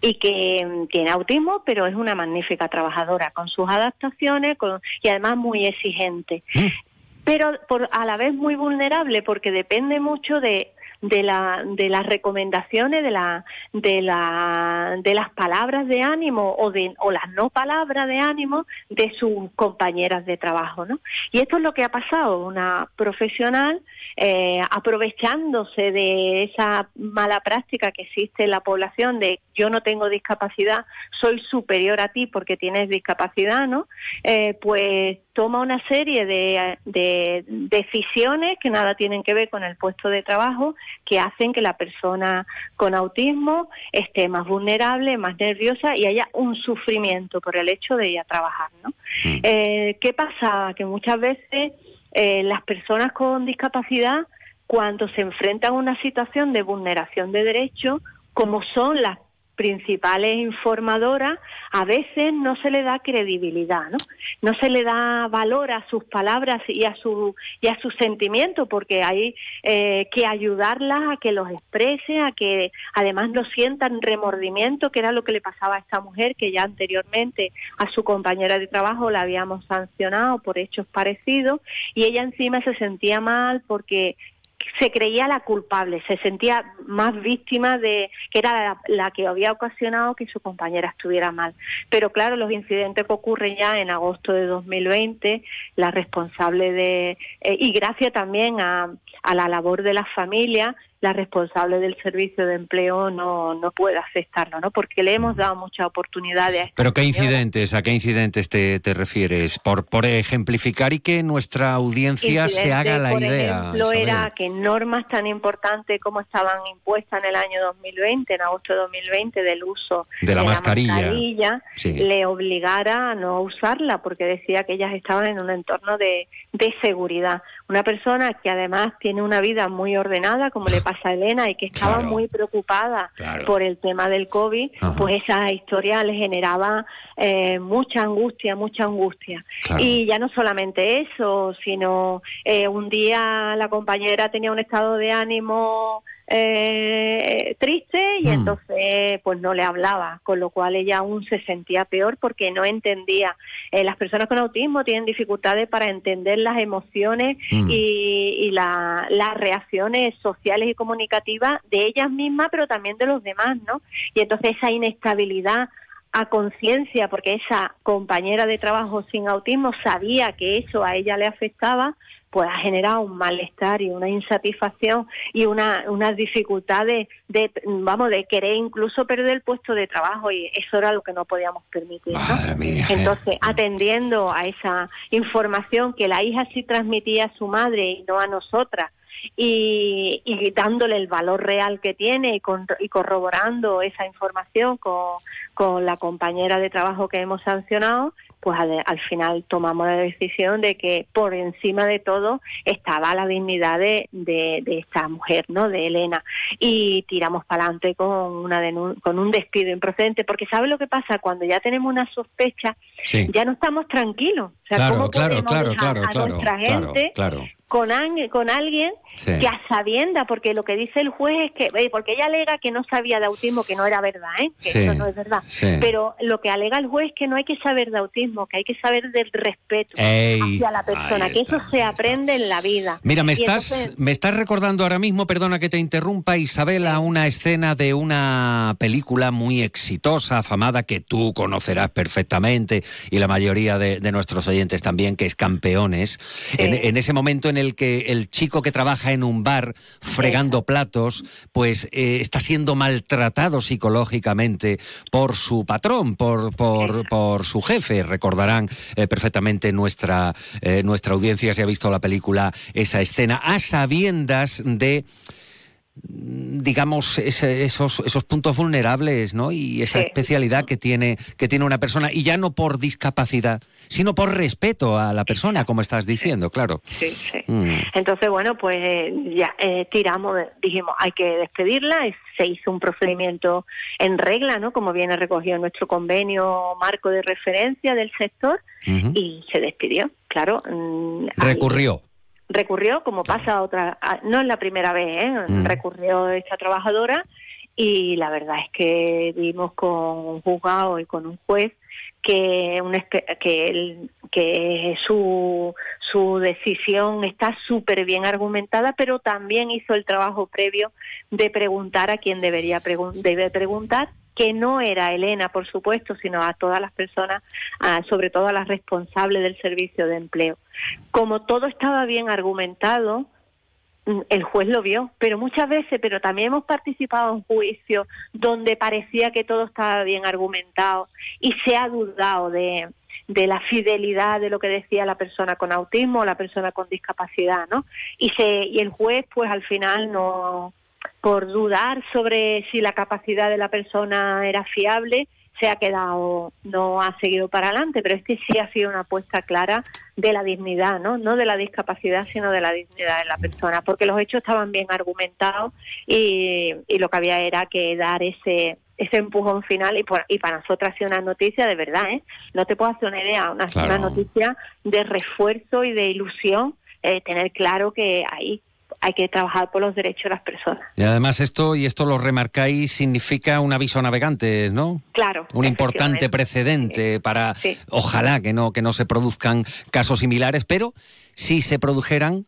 y que tiene autismo, pero es una magnífica trabajadora con sus adaptaciones con, y además muy exigente. Mm. Pero por, a la vez muy vulnerable porque depende mucho de de, la, de las recomendaciones, de, la, de, la, de las palabras de ánimo o, de, o las no palabras de ánimo de sus compañeras de trabajo. ¿no? Y esto es lo que ha pasado, una profesional eh, aprovechándose de esa mala práctica que existe en la población de yo no tengo discapacidad, soy superior a ti porque tienes discapacidad, ¿no? Eh, pues toma una serie de, decisiones que nada tienen que ver con el puesto de trabajo, que hacen que la persona con autismo esté más vulnerable, más nerviosa y haya un sufrimiento por el hecho de ir a trabajar. ¿no? Mm. Eh, ¿Qué pasa? Que muchas veces eh, las personas con discapacidad, cuando se enfrentan a una situación de vulneración de derechos, como son las principales informadoras, a veces no se le da credibilidad, ¿no? No se le da valor a sus palabras y a su y a sus sentimientos, porque hay eh, que ayudarlas a que los exprese, a que además no sientan remordimiento, que era lo que le pasaba a esta mujer, que ya anteriormente a su compañera de trabajo la habíamos sancionado por hechos parecidos, y ella encima se sentía mal porque se creía la culpable, se sentía más víctima de que era la, que había ocasionado que su compañera estuviera mal. Pero claro, los incidentes que ocurren ya en agosto de 2020, la responsable de eh, y gracias también a, a la labor de la familia, la responsable del servicio de empleo no, no puede aceptarlo, ¿no? Porque le hemos dado muchas oportunidades. Pero ¿qué incidentes, a qué incidentes te, te refieres? Por, por ejemplificar y que nuestra audiencia se haga la idea. Por ejemplo, era que normas tan importantes como estaban impuestas en el año 2020, en agosto de 2020, del uso de la mascarilla, le obligara a no usarla porque decía que ellas estaban en un entorno de, de seguridad. Una persona que además tiene una vida muy ordenada, como le pasa a Elena, y que estaba muy preocupada por el tema del COVID, pues esa historia le generaba eh, mucha angustia, mucha angustia. Y ya no solamente eso, sino eh, un día la compañera tenía un estado de ánimo eh, triste y mm. entonces pues no le hablaba, con lo cual ella aún se sentía peor porque no entendía. Eh, las personas con autismo tienen dificultades para entender las emociones mm. y, las reacciones sociales y comunicativas de ellas mismas, pero también de los demás, ¿no? Y entonces esa inestabilidad a conciencia, porque esa compañera de trabajo sin autismo sabía que eso a ella le afectaba, pues ha generado un malestar y una insatisfacción y una, unas dificultades de, vamos, de querer incluso perder el puesto de trabajo y eso era lo que no podíamos permitir. Entonces, atendiendo a esa información que la hija sí transmitía a su madre y no a nosotras, y, dándole el valor real que tiene y, y corroborando esa información con, con, la compañera de trabajo que hemos sancionado, pues al, final tomamos la decisión de que por encima de todo estaba la dignidad de, de, esta mujer, ¿no? De Elena. Y tiramos para adelante con, una con un despido improcedente, porque ¿sabe lo que pasa? Cuando ya tenemos una sospecha, ya no estamos tranquilos. O sea, claro, ¿cómo claro, claro, a nuestra gente con, con alguien que a sabienda, porque lo que dice el juez es que, eh, porque ella alega que no sabía de autismo, que no era verdad, ¿eh? que eso no es verdad, pero lo que alega el juez es que no hay que saber de autismo, que hay que saber del respeto hacia la persona, que eso se aprende en la vida. Mira, me estás, me estás recordando ahora mismo, perdona que te interrumpa, Isabela, una escena de una película muy exitosa, afamada, que tú conocerás perfectamente y la mayoría de, nuestros oyentes también, que es Campeones. En, ese momento en el que el chico que trabaja en un bar fregando platos, pues eh, está siendo maltratado psicológicamente por su patrón, por, por, por su jefe. Recordarán eh, perfectamente nuestra, eh, nuestra audiencia si ha visto la película esa escena, a sabiendas de digamos esos esos puntos vulnerables no y esa especialidad que tiene que tiene una persona y ya no por discapacidad sino por respeto a la persona como estás diciendo claro. Sí sí. Mm. entonces bueno pues ya eh, tiramos dijimos hay que despedirla se hizo un procedimiento en regla no como viene recogido en nuestro convenio marco de referencia del sector y se despidió claro mm, recurrió. Recurrió, como pasa otra, no es la primera vez, ¿eh? Mm. recurrió esta trabajadora y la verdad es que vimos con un juzgado y con un juez que, un, que, que su, su decisión está súper bien argumentada, pero también hizo el trabajo previo de preguntar a quién debería debe preguntar que no era Elena, por supuesto, sino a todas las personas, sobre todo a las responsables del servicio de empleo. Como todo estaba bien argumentado, el juez lo vio, pero muchas veces, pero también hemos participado en juicios donde parecía que todo estaba bien argumentado y se ha dudado de, de la fidelidad de lo que decía la persona con autismo o la persona con discapacidad, ¿no? Y se y el juez pues al final no por dudar sobre si la capacidad de la persona era fiable, se ha quedado, no ha seguido para adelante, pero es que sí ha sido una apuesta clara de la dignidad, ¿no? No de la discapacidad, sino de la dignidad de la persona, porque los hechos estaban bien argumentados y, lo que había era que dar ese ese empujón final y, y para nosotros ha sido una noticia de verdad, ¿eh? No te puedo hacer una idea, una, una noticia de refuerzo y de ilusión, eh, tener claro que ahí hay que trabajar por los derechos de las personas. Y además esto, y esto lo remarcáis, significa un aviso a navegantes, ¿no? Claro. Un importante precedente para, ojalá que no, que no se produzcan casos similares, pero si se produjeran,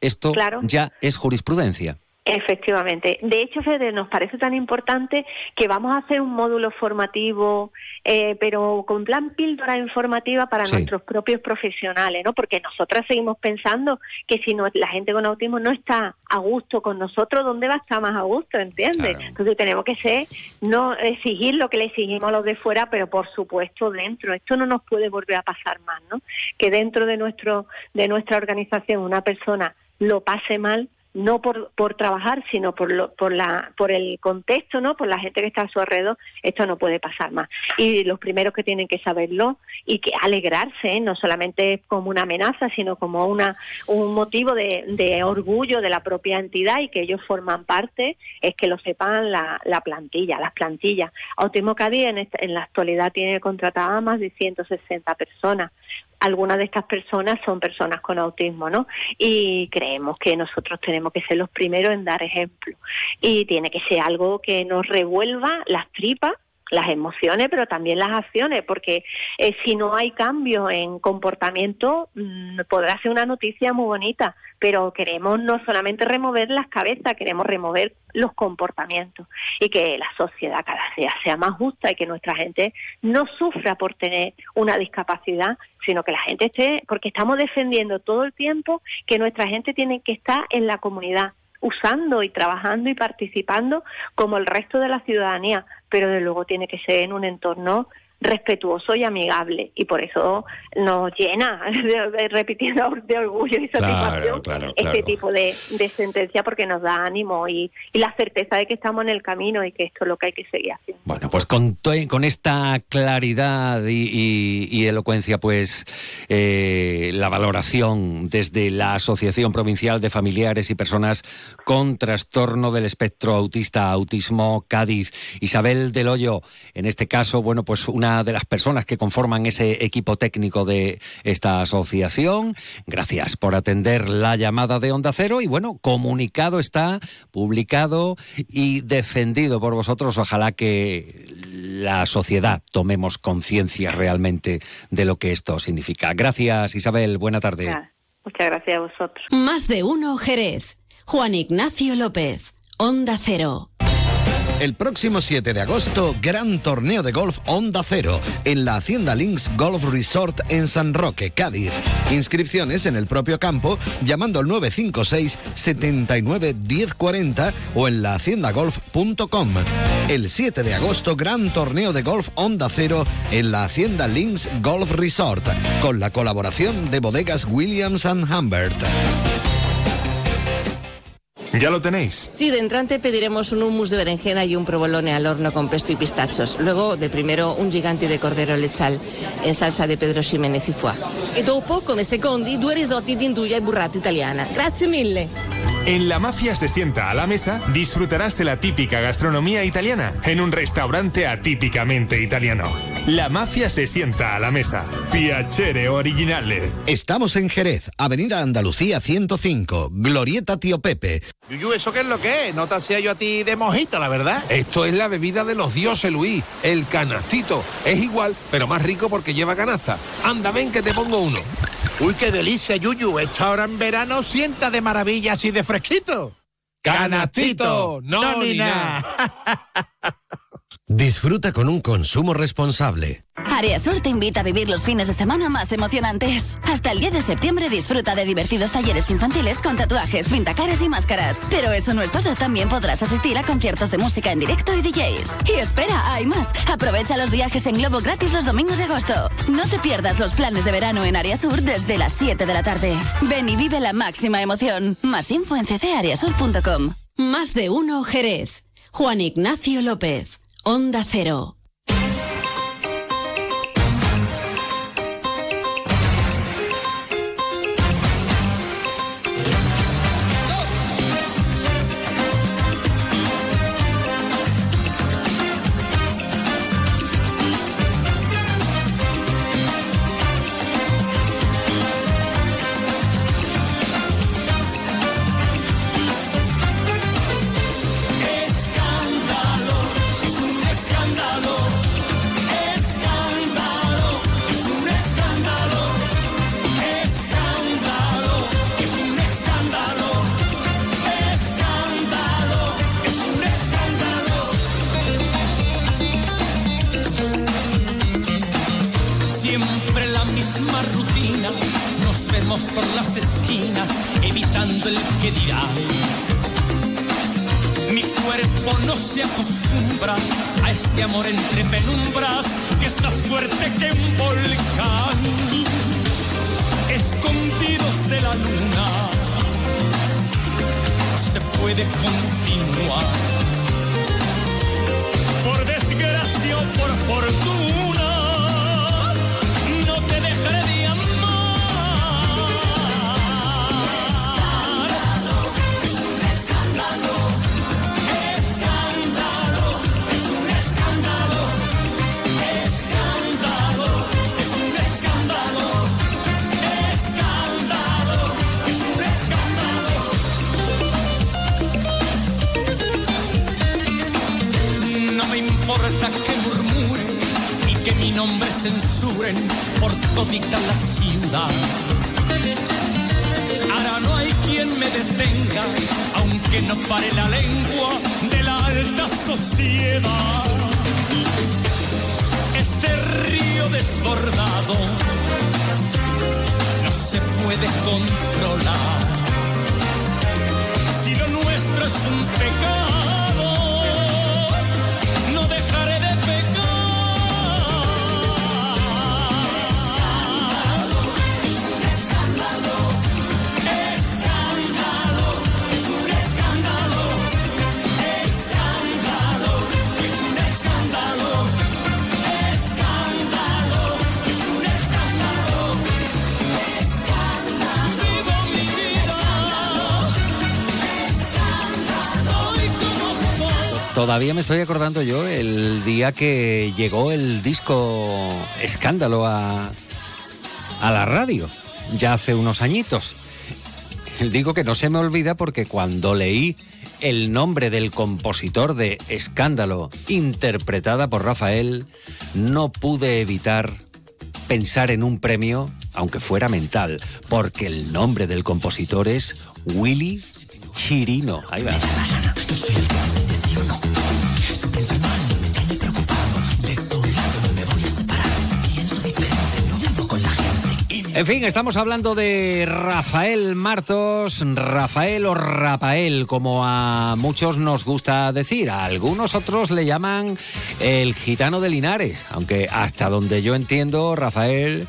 esto ya es jurisprudencia. Efectivamente. De hecho, Fede, nos parece tan importante que vamos a hacer un módulo formativo, eh, pero con plan píldora informativa para nuestros propios profesionales, ¿no? Porque nosotras seguimos pensando que si no, la gente con autismo no está a gusto con nosotros, ¿dónde va a estar más a gusto? ¿Entiendes? Entonces tenemos que ser, no exigir lo que le exigimos a los de fuera, pero por supuesto dentro. Esto no nos puede volver a pasar más, ¿no? Que dentro de nuestro, de nuestra organización una persona lo pase mal no por, por trabajar, sino por, lo, por, la, por el contexto, ¿no? por la gente que está a su alrededor, esto no puede pasar más. Y los primeros que tienen que saberlo y que alegrarse, ¿eh? no solamente como una amenaza, sino como una, un motivo de, de, orgullo de la propia entidad y que ellos forman parte, es que lo sepan la, la plantilla, las plantillas. Autismo Cádiz en, en la actualidad tiene contratada a más de 160 personas algunas de estas personas son personas con autismo, ¿no? Y creemos que nosotros tenemos que ser los primeros en dar ejemplo. Y tiene que ser algo que nos revuelva las tripas las emociones, pero también las acciones, porque eh, si no hay cambio en comportamiento, mm, podrá ser una noticia muy bonita, pero queremos no solamente remover las cabezas, queremos remover los comportamientos y que la sociedad cada día sea más justa y que nuestra gente no sufra por tener una discapacidad, sino que la gente esté, porque estamos defendiendo todo el tiempo que nuestra gente tiene que estar en la comunidad, usando y trabajando y participando como el resto de la ciudadanía, pero de luego tiene que ser en un entorno respetuoso y amigable y por eso nos llena de, repitiendo de orgullo y satisfacción este tipo de, sentencia porque nos da ánimo y, la certeza de que estamos en el camino y que esto es lo que hay que seguir haciendo. Bueno, pues con, con esta claridad y, elocuencia, pues eh, la valoración desde la Asociación Provincial de Familiares y Personas con Trastorno del Espectro Autista Autismo Cádiz, Isabel del Hoyo, en este caso, bueno, pues una una de las personas que conforman ese equipo técnico de esta asociación. Gracias por atender la llamada de Onda Cero y bueno, comunicado está, publicado y defendido por vosotros. Ojalá que la sociedad tomemos conciencia realmente de lo que esto significa. Gracias Isabel, buena tarde. Muchas gracias a vosotros. Más de uno Jerez. Juan Ignacio López, Onda Cero. El próximo 7 de agosto, gran torneo de golf Onda Cero en la Hacienda Links Golf Resort en San Roque, Cádiz. Inscripciones en el propio campo llamando al 956 79 1040 o en lahaciendagolf.com. El 7 de agosto, gran torneo de golf Onda Cero en la Hacienda Links Golf Resort con la colaboración de bodegas Williams ⁇ Humbert. ¿Ya lo tenéis? Sí, de entrante pediremos un hummus de berenjena y un provolone al horno con pesto y pistachos. Luego, de primero, un gigante de cordero lechal en salsa de Pedro Ximénez y foie. E dopo, come secondi, due risotti di induja e burrata italiana. Grazie mille. En La Mafia se sienta a la mesa, disfrutarás de la típica gastronomía italiana en un restaurante atípicamente italiano. La Mafia se sienta a la mesa. Piacere originale. Estamos en Jerez, Avenida Andalucía 105, Glorieta Tío Pepe. Yuyu, ¿eso qué es lo que es? No te hacía yo a ti de mojito, la verdad. Esto es la bebida de los dioses, Luis. El canastito. Es igual, pero más rico porque lleva canasta. Anda, ven que te pongo uno. Uy, qué delicia, Yuyu. Esta ahora en verano sienta de maravilla así de fresquito. ¡Canastito! No, ni nada. (laughs) Disfruta con un consumo responsable. Área Sur te invita a vivir los fines de semana más emocionantes. Hasta el 10 de septiembre disfruta de divertidos talleres infantiles con tatuajes, pintacaras y máscaras. Pero eso no es todo, también podrás asistir a conciertos de música en directo y DJs. Y espera, hay más. Aprovecha los viajes en globo gratis los domingos de agosto. No te pierdas los planes de verano en Área Sur desde las 7 de la tarde. Ven y vive la máxima emoción. Más info en ccareasur.com. Más de uno Jerez. Juan Ignacio López. Onda Cero. Amor entre penumbras que es más fuerte que un volcán. Escondidos de la luna, se puede continuar. Todavía me estoy acordando yo el día que llegó el disco Escándalo a, a la radio, ya hace unos añitos. Digo que no se me olvida porque cuando leí el nombre del compositor de Escándalo, interpretada por Rafael, no pude evitar pensar en un premio, aunque fuera mental, porque el nombre del compositor es Willy Chirino. Ahí va. En fin, estamos hablando de Rafael Martos, Rafael o Rafael, como a muchos nos gusta decir. A algunos otros le llaman el gitano de Linares, aunque hasta donde yo entiendo, Rafael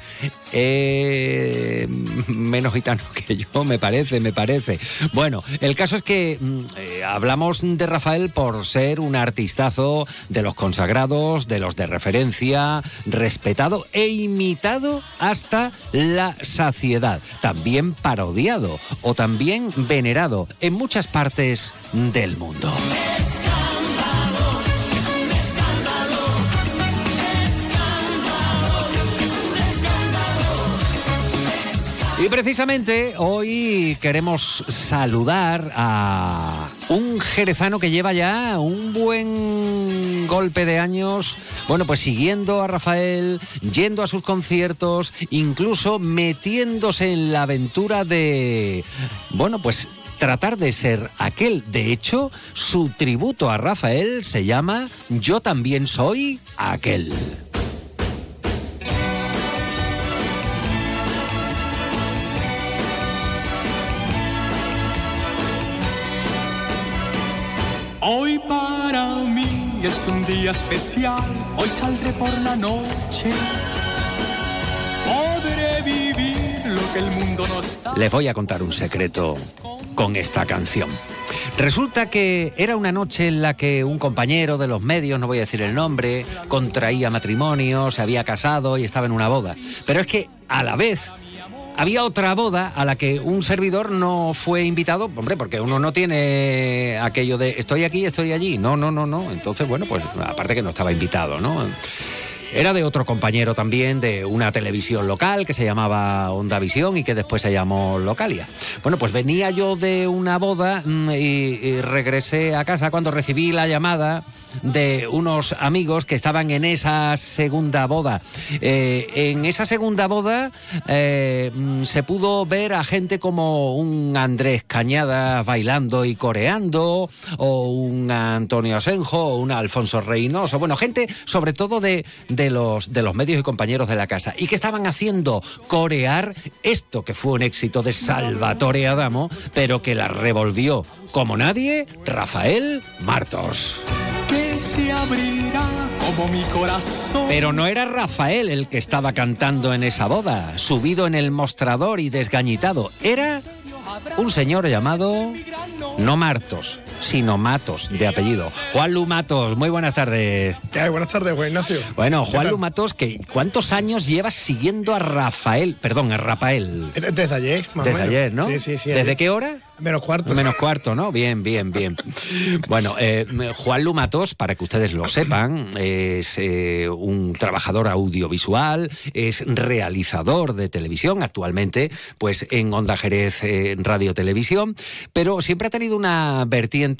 es menos gitano (laughs) que yo, me parece, me parece. Bueno, el caso es que mm, eh, hablamos de Rafael por ser un artistazo de los consagrados, de los de referencia, respetado e imitado hasta la saciedad, también parodiado o también venerado en muchas partes del mundo. Y precisamente hoy queremos saludar a un jerezano que lleva ya un buen golpe de años, bueno, pues siguiendo a Rafael, yendo a sus conciertos, incluso metiéndose en la aventura de, bueno, pues tratar de ser aquel. De hecho, su tributo a Rafael se llama Yo también soy aquel. Hoy para mí es un día especial, hoy saldré por la noche. Podré vivir lo que el mundo no está. Les voy a contar un secreto con esta canción. Resulta que era una noche en la que un compañero de los medios, no voy a decir el nombre, contraía matrimonio, se había casado y estaba en una boda. Pero es que a la vez había otra boda a la que un servidor no fue invitado, hombre, porque uno no tiene aquello de estoy aquí, estoy allí. No, no, no, no. Entonces, bueno, pues aparte que no estaba invitado, ¿no? Era de otro compañero también de una televisión local que se llamaba Onda Visión y que después se llamó Localia. Bueno, pues venía yo de una boda mm, y, regresé a casa cuando recibí la llamada de unos amigos que estaban en esa segunda boda. Eh, en esa segunda boda eh, mm, se pudo ver a gente como un Andrés Cañada bailando y coreando, o un Antonio Asenjo, o un Alfonso Reynoso. Bueno, gente sobre todo de, los, de los medios y compañeros de la casa. Y que estaban haciendo corear esto que fue un éxito de Salvatore Adamo, pero que la revolvió como nadie Rafael Martos que se abrirá como mi corazón. Pero no era Rafael el que estaba cantando en esa boda, subido en el mostrador y desgañitado. Era un señor llamado no Martos, sino Matos, de apellido. Juan Lu Matos, muy buenas tardes. ¿Qué hay? Buenas tardes, Juan Ignacio. Bueno, ¿Qué Juan? Lu Matos, que ¿cuántos años llevas siguiendo a Rafael? Perdón, a Rafael. Desde ayer, más o Desde menos. ayer, ¿no? Sí, sí, sí. ¿Desde ayer. qué hora? Menos cuarto. Menos cuarto, ¿no? Bien, bien, bien. (laughs) Bueno, eh, Juan Lumatos, para que ustedes lo sepan, es eh, un trabajador audiovisual, es realizador de televisión, actualmente, pues en Onda Jerez eh, Radio Televisión, pero siempre ha tenido una vertiente,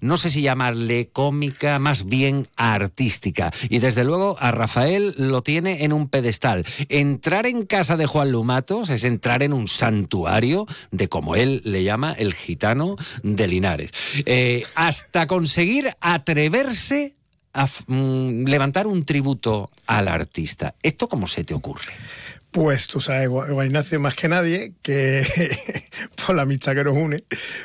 no sé si llamarle cómica, más bien artística. Y desde luego a Rafael lo tiene en un pedestal. Entrar en casa de Juan Lumatos es entrar en un santuario de, como él le llama, el gitano de Linares. Eh, hasta conseguir atreverse a mm, levantar un tributo al artista. ¿Esto cómo se te ocurre? Pues tú sabes, Juan Ignacio, más que nadie, que (laughs) por la amistad que nos une,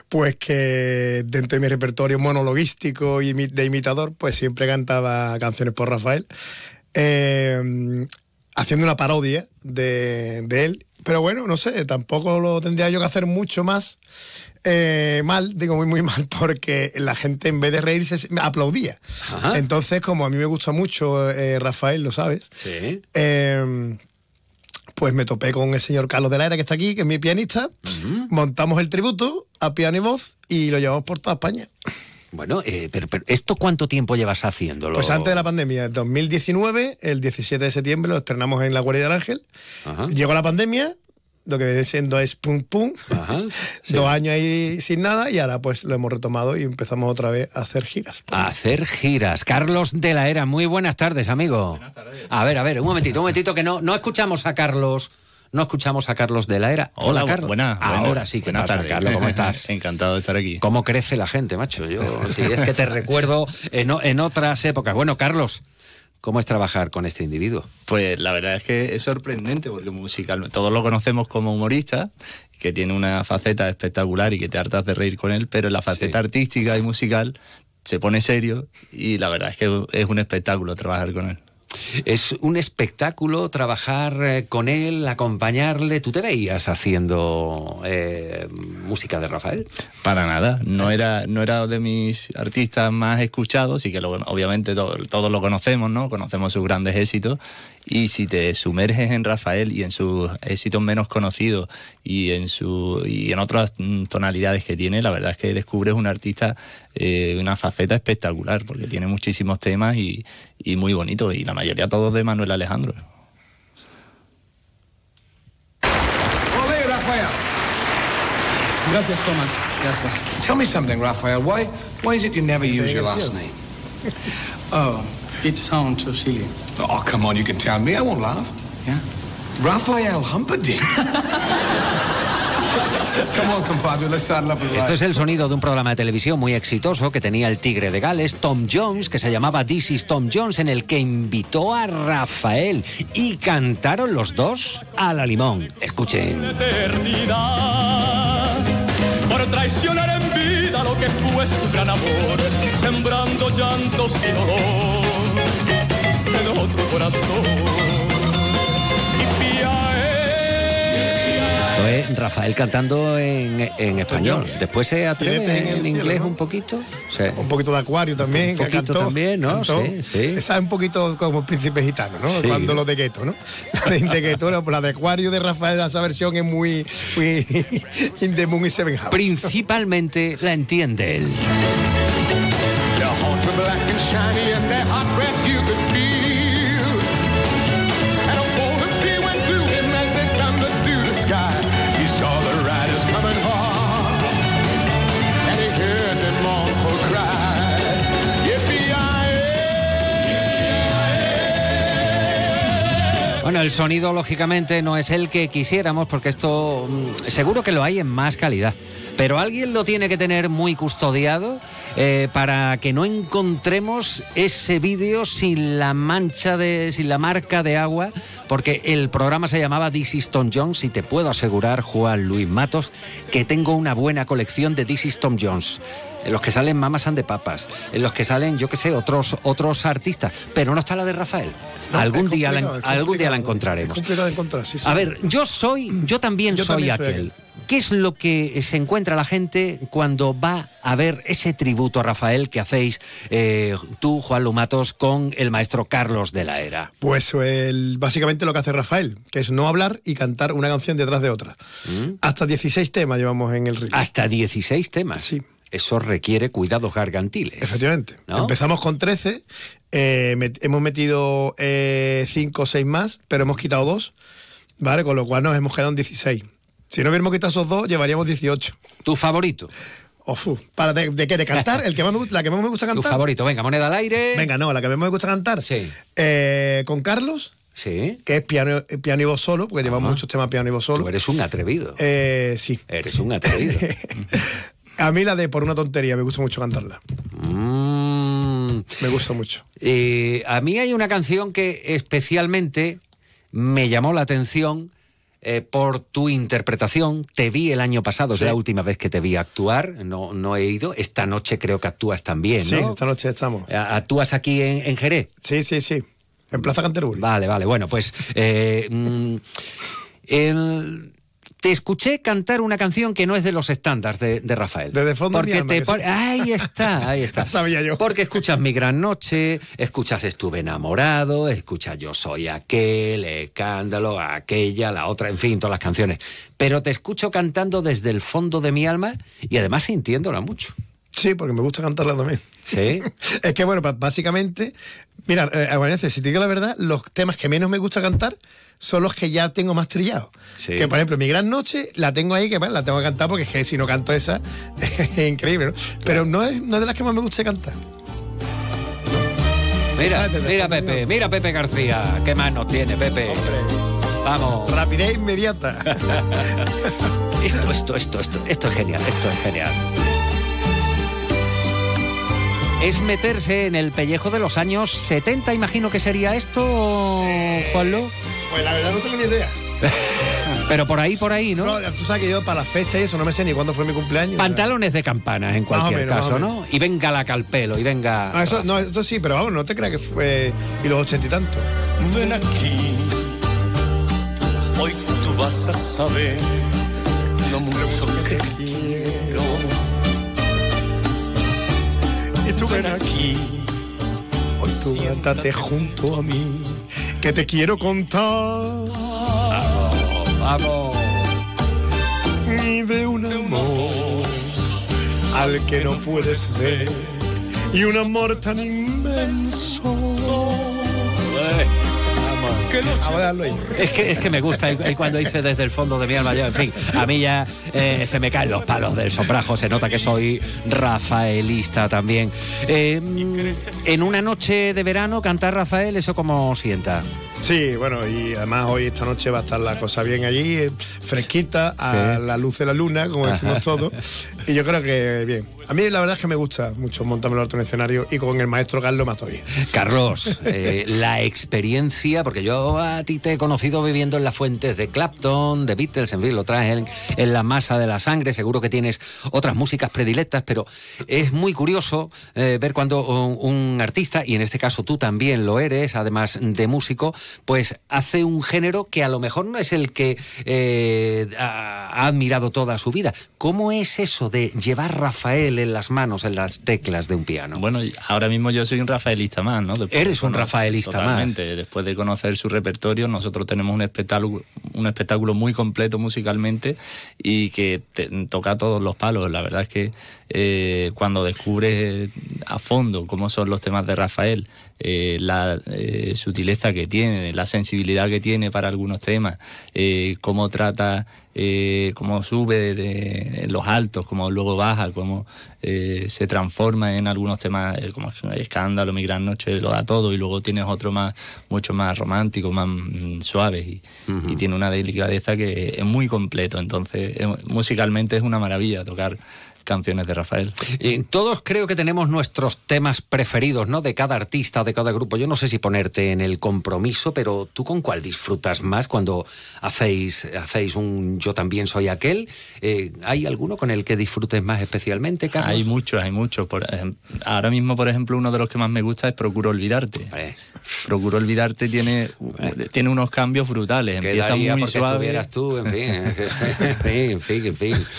pues que dentro de mi repertorio monologuístico y de imitador, pues siempre cantaba canciones por Rafael, eh, haciendo una parodia de, de él. Pero bueno, no sé, tampoco lo tendría yo que hacer mucho más eh, mal, digo muy, muy mal, porque la gente en vez de reírse aplaudía. Ajá. Entonces, como a mí me gusta mucho eh, Rafael, lo sabes, Sí. Pues me topé con el señor Carlos de la Era, que está aquí, que es mi pianista. Montamos el tributo a piano y voz y lo llevamos por toda España. Bueno, eh, pero, pero ¿esto cuánto tiempo llevas haciéndolo? Pues antes de la pandemia, 2019, el 17 de septiembre lo estrenamos en la Guardia del Ángel. Ajá. Llegó la pandemia, lo que viene siendo es pum pum, (laughs) dos años ahí sin nada y ahora pues lo hemos retomado y empezamos otra vez a hacer giras. A hacer giras. Carlos de la Era, muy buenas tardes, amigo. A ver, a ver, un momentito, un momentito que no, no escuchamos a Carlos. No escuchamos a Carlos de la Era. Hola, Hola, Carlos. buenas, Ahora buenas. sí que Buenas pasa, tardes. Carlos, ¿cómo (laughs) estás? Encantado de estar aquí. ¿Cómo crece la gente, macho? Yo, sí, es que te recuerdo en, en otras épocas. Bueno, Carlos, ¿cómo es trabajar con este individuo? Pues la verdad es que es sorprendente porque musical, todos lo conocemos como humorista, que tiene una faceta espectacular y que te hartas de reír con él, pero en la faceta artística y musical se pone serio y la verdad es que es un espectáculo trabajar con él. Es un espectáculo trabajar eh, con él, acompañarle. ¿Tú te veías haciendo eh, música de Rafael? Para nada, no era, no era de mis artistas más escuchados y que obviamente to- todos lo conocemos, ¿no? Conocemos sus grandes éxitos y si te sumerges en Rafael y en sus éxitos menos conocidos y en su y en otras mm, tonalidades que tiene, la verdad es que descubres un artista eh, una faceta espectacular porque tiene muchísimos temas y, y muy bonitos y la mayoría todos de Manuel Alejandro. Gracias, Thomas. Gracias. Tell me something, Rafael. Why, why is it you never use your last name? (laughs) Oh, it sounds so silly. Oh, come on, you can tell me. I won't laugh. Yeah? Rafael Humperdinck. (laughs) Esto es el sonido de un programa de televisión muy exitoso que tenía el Tigre de Gales, Tom Jones, que se llamaba This is Tom Jones, en el que invitó a Rafael y cantaron los dos a la limón. Escuchen. eternidad traicionar en vida lo que fue su gran amor, sembrando llantos y dolor en otro corazón. Es Rafael cantando en, en español. Después se atreve Jinete en en, el cielo, inglés ¿no? un poquito. Sí. Un poquito de acuario también. Un que poquito cantó, también, ¿no? cantó. Sí, sí. Esa es un poquito como príncipe gitano, ¿no? Sí. Cuando los de Gueto, ¿no? (laughs) La de, Gueto, no, la de acuario de Rafael, esa versión es muy, muy (laughs) in the moon y seven house. Principalmente la entiende él. Bueno, el sonido lógicamente no es el que quisiéramos porque esto mm, seguro que lo hay en más calidad. Pero alguien lo tiene que tener muy custodiado eh, para que no encontremos ese vídeo sin la mancha de, sin la marca de agua, porque el programa se llamaba This is Tom Jones y te puedo asegurar, Juan Luis Matos, que tengo una buena colección de This is Tom Jones. En los que salen Mamas and the Papas, en los que salen, yo qué sé, otros, otros artistas, pero no está la de Rafael. No, algún día la, algún día la encontraremos. De encontrar, sí, sí. A ver, yo soy, yo también Yo soy también soy aquel. ¿Qué es lo que se encuentra la gente cuando va a ver ese tributo a Rafael que hacéis eh, tú, Juan Lumatos, con el maestro Carlos de la Era? Pues el- básicamente lo que hace Rafael, que es no hablar y cantar una canción detrás de otra. Hasta 16 temas llevamos en el ritmo. ¿Mm? Hasta 16 temas. Sí. Eso requiere cuidados gargantiles. Efectivamente. ¿No? Empezamos con 13, eh, met- hemos metido 5 o 6 más, pero hemos quitado 2, ¿vale? Con lo cual nos hemos quedado en 16. Si no hubiéramos quitado esos dos, llevaríamos 18. ¿Tu favorito? Ofu. ¿Para de, de qué? ¿De cantar? ¿El que más me, ¿La que más me gusta (laughs) Tu cantar? favorito, venga, moneda al aire. Venga, no, la que más me gusta cantar. Sí. Eh, con Carlos. Sí. Que es piano, eh, piano y voz solo, porque llevamos muchos temas piano y voz solo. Tú eres un atrevido. Eh, sí. Eres un atrevido. (laughs) A mí la de Por una tontería, me gusta mucho cantarla. Mm. Me gusta mucho. Eh, a mí hay una canción que especialmente me llamó la atención eh, por tu interpretación. Te vi el año pasado, es Sí. la última vez que te vi actuar. No, no he ido. Esta noche creo que actúas también, Sí, ¿no? esta noche estamos. ¿Actúas aquí en, en Jerez? Sí, sí, sí. En Plaza Canterbury. Vale, vale. Bueno, pues eh, mm, el- te escuché cantar una canción que no es de los estándares de, de Rafael. Desde fondo de mi Porque alma, te. Ahí está, ahí (laughs) está. Sabía yo. Porque escuchas Mi Gran Noche, escuchas Estuve enamorado, escuchas Yo soy aquel, Escándalo, aquella, la otra, en fin, todas las canciones. Pero te escucho cantando desde el fondo de mi alma y además sintiéndola mucho. Sí, porque me gusta cantarla también. Sí. (laughs) es que, bueno, básicamente, mira, eh, Aguanece, si te digo la verdad, los temas que menos me gusta cantar son los que ya tengo más trillados. Sí. Que, por ejemplo, Mi Gran Noche la tengo ahí, que bueno, la tengo que cantar porque es que si no canto esa, (laughs) es increíble, ¿no? Pero no es, no es de las que más me gusta cantar. Mira, mira Pepe, mira Pepe García. ¿Qué más nos tiene, Pepe? Vamos. Rapidez inmediata. (laughs) esto, esto, esto, esto, esto es genial, esto es genial. Es meterse en el pellejo de los años 70, imagino que sería esto, Juanlo. Pues la verdad no tengo ni idea. (laughs) Pero por ahí, por ahí, ¿no? No, tú sabes que yo para las fechas y eso no me sé ni cuándo fue mi cumpleaños. Pantalones de campana, en cualquier menos, caso, ¿no? Y venga la calpelo, y venga. Ah, eso, no, eso sí, pero vamos, no te creas que fue y los ochenta y tantos. Ven aquí, hoy tú vas a saber lo mucho que te quiero. Tú ven aquí, Hoy tú cántate junto a mí, que te quiero contar. Vamos. Y de un amor al que no puedes ver. Y un amor tan inmenso. Es que, es que me gusta y- cuando dice desde el fondo de mi alma, yo, en fin, a mí ya eh, se me caen los palos del soprajo, se nota que soy rafaelista también. Eh, en una noche de verano, cantar Rafael, ¿eso cómo sienta? Sí, bueno, y además hoy esta noche va a estar la cosa bien allí, eh, fresquita, a Sí. la luz de la luna, como decimos (laughs) todos. Y yo creo que bien. A mí la verdad es que me gusta mucho montarme en el escenario y con el maestro Carlos más todavía. Carlos, eh, la experiencia, porque yo a ti te he conocido viviendo en las fuentes de Clapton, de Beatles, en fin, lo traes en, la masa de la sangre, seguro que tienes otras músicas predilectas, pero es muy curioso eh, ver cuando un, artista, y en este caso tú también lo eres, además de músico, pues hace un género que a lo mejor no es el que eh, ha admirado toda su vida. ¿Cómo es eso de llevar Rafael en las manos, en las teclas de un piano? Bueno, ahora mismo yo soy un rafaelista más, ¿no? Después Eres un rafaelista más. totalmente. Después de conocer su repertorio, nosotros tenemos un espectáculo, un espectáculo muy completo musicalmente y que te- toca todos los palos. La verdad es que eh, cuando descubres a fondo cómo son los temas de Rafael, eh, la eh, sutileza que tiene, la sensibilidad que tiene para algunos temas, eh, cómo trata, cómo sube de, los altos, cómo luego baja, cómo se transforma en algunos temas como Escándalo, Mi Gran Noche, lo da todo, y luego tienes otro más, mucho más romántico, más mm, suave, y, y tiene una delicadeza que es muy completo. Entonces, musicalmente es una maravilla tocar canciones de Rafael. Todos creo que tenemos nuestros temas preferidos, ¿no? De cada artista, de cada grupo. Yo no sé si ponerte en el compromiso, pero ¿tú con cuál disfrutas más cuando hacéis, hacéis un Yo también soy aquel? Eh, ¿Hay alguno con el que disfrutes más especialmente, Carlos? Hay muchos, hay muchos. Por ahora mismo, por ejemplo, uno de los que más me gusta es Procuro Olvidarte. Procuro Olvidarte tiene, tiene unos cambios brutales. Empieza muy suave. tú, en fin, en fin, en fin, en fin. (laughs)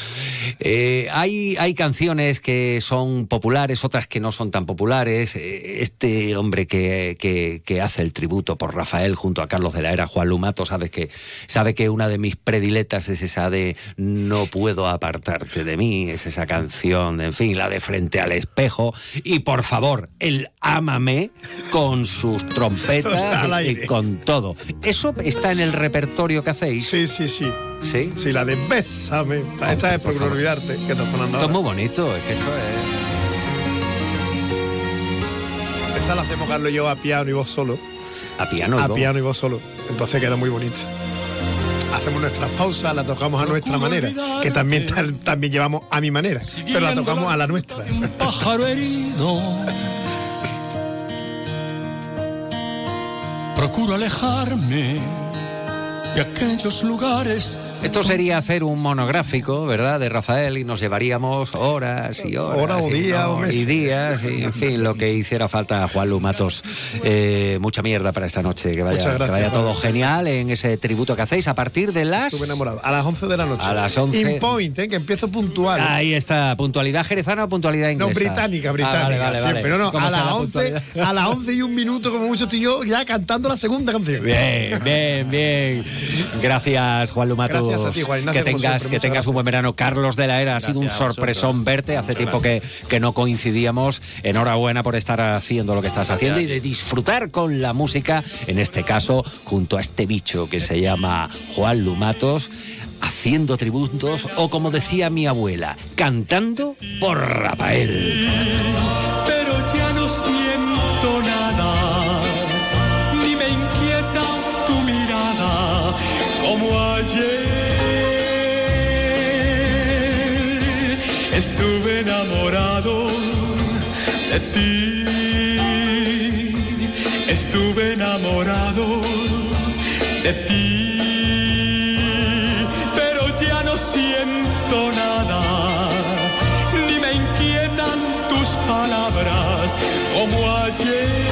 Eh, hay, hay canciones que son populares, otras que no son tan populares. Eh, Este hombre que, que- que hace el tributo por Rafael junto a Carlos de la Era, Juan Lumato, sabe que, sabe que una de mis prediletas es esa de No puedo apartarte de mí, es esa canción, en fin, la de Frente al espejo. Y por favor, el Ámame con sus trompetas (laughs) y con todo. ¿Eso está en el repertorio que hacéis? Sí, sí, sí. ¿Sí? Sí, la de Bésame. Esta es por no olvidarte, que está sonando Esto es muy bonito, es que esto es... Esta la hacemos Carlos y yo a piano y vos solo. A piano y A vos. piano y vos solo. Entonces queda muy bonita. Hacemos nuestras pausas, la tocamos a nuestra manera, que también, también llevamos a mi manera, pero la tocamos a la nuestra. pájaro herido. (laughs) Procuro alejarme de aquellos lugares. Esto sería hacer un monográfico, ¿verdad? De Rafael y nos llevaríamos horas y horas. Hora o y día no- o mes. Y días, y, en fin, lo que hiciera falta a Juan Lumatos. Eh, mucha mierda para esta noche, que vaya, gracias, que vaya todo genial en ese tributo que hacéis a partir de las... Estuve enamorado. A las 11 de la noche. A las 11. In point, ¿eh? que empiezo puntual. Ahí está, puntualidad jerezana o puntualidad No, inglesa. británica, Ah, británica. vale, vale, vale. siempre. No, no, ¿Cómo a las, la 11, puntualidad? a las 11 y un minuto, como mucho estoy yo ya cantando la segunda canción. Bien, bien, bien. Gracias, Juan Lumato. Gracias Gracias a ti, Juan Ignacio, que tengas, siempre, que tengas gracias. un buen verano. Carlos de la Era, ha sido un sorpresón verte. Hace Muchas tiempo que, que no coincidíamos. Enhorabuena por estar haciendo lo que estás haciendo y de disfrutar con la música, en este caso, junto a este bicho que se llama Juan Lumatos, haciendo tributos o, como decía mi abuela, cantando por Rafael. pero ya no siento ayer. Estuve enamorado de ti, estuve enamorado de ti, pero ya no siento nada ni me inquietan tus palabras como ayer.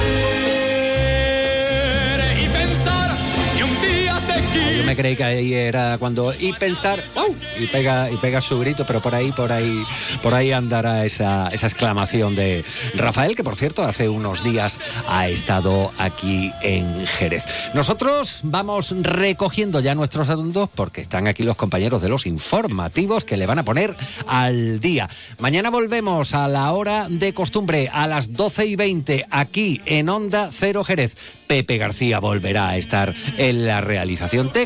Yo me creí que ahí era cuando y pensar ¡wow! y pega y pega su grito, pero por ahí por ahí por ahí andará esa, esa exclamación de Rafael que por cierto hace unos días ha estado aquí en Jerez. Nosotros vamos recogiendo ya nuestros asuntos porque están aquí los compañeros de los informativos que le van a poner al día. Mañana volvemos a la hora de costumbre a las 12 y 20 aquí en Onda Cero Jerez. Pepe García volverá a estar en la realización técnica,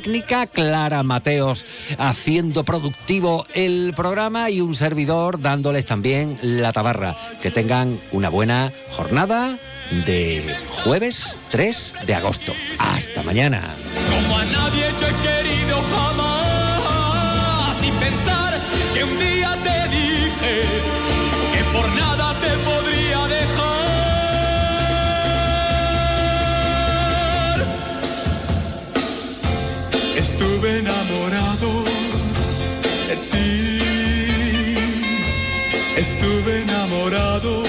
Clara Mateos haciendo productivo el programa y un servidor dándoles también la tabarra. Que tengan una buena jornada de jueves 3 de agosto. Hasta mañana. Como a nadie yo he querido jamás. Sin pensar que un día te dije que por nada Estuve enamorado de ti. Estuve enamorado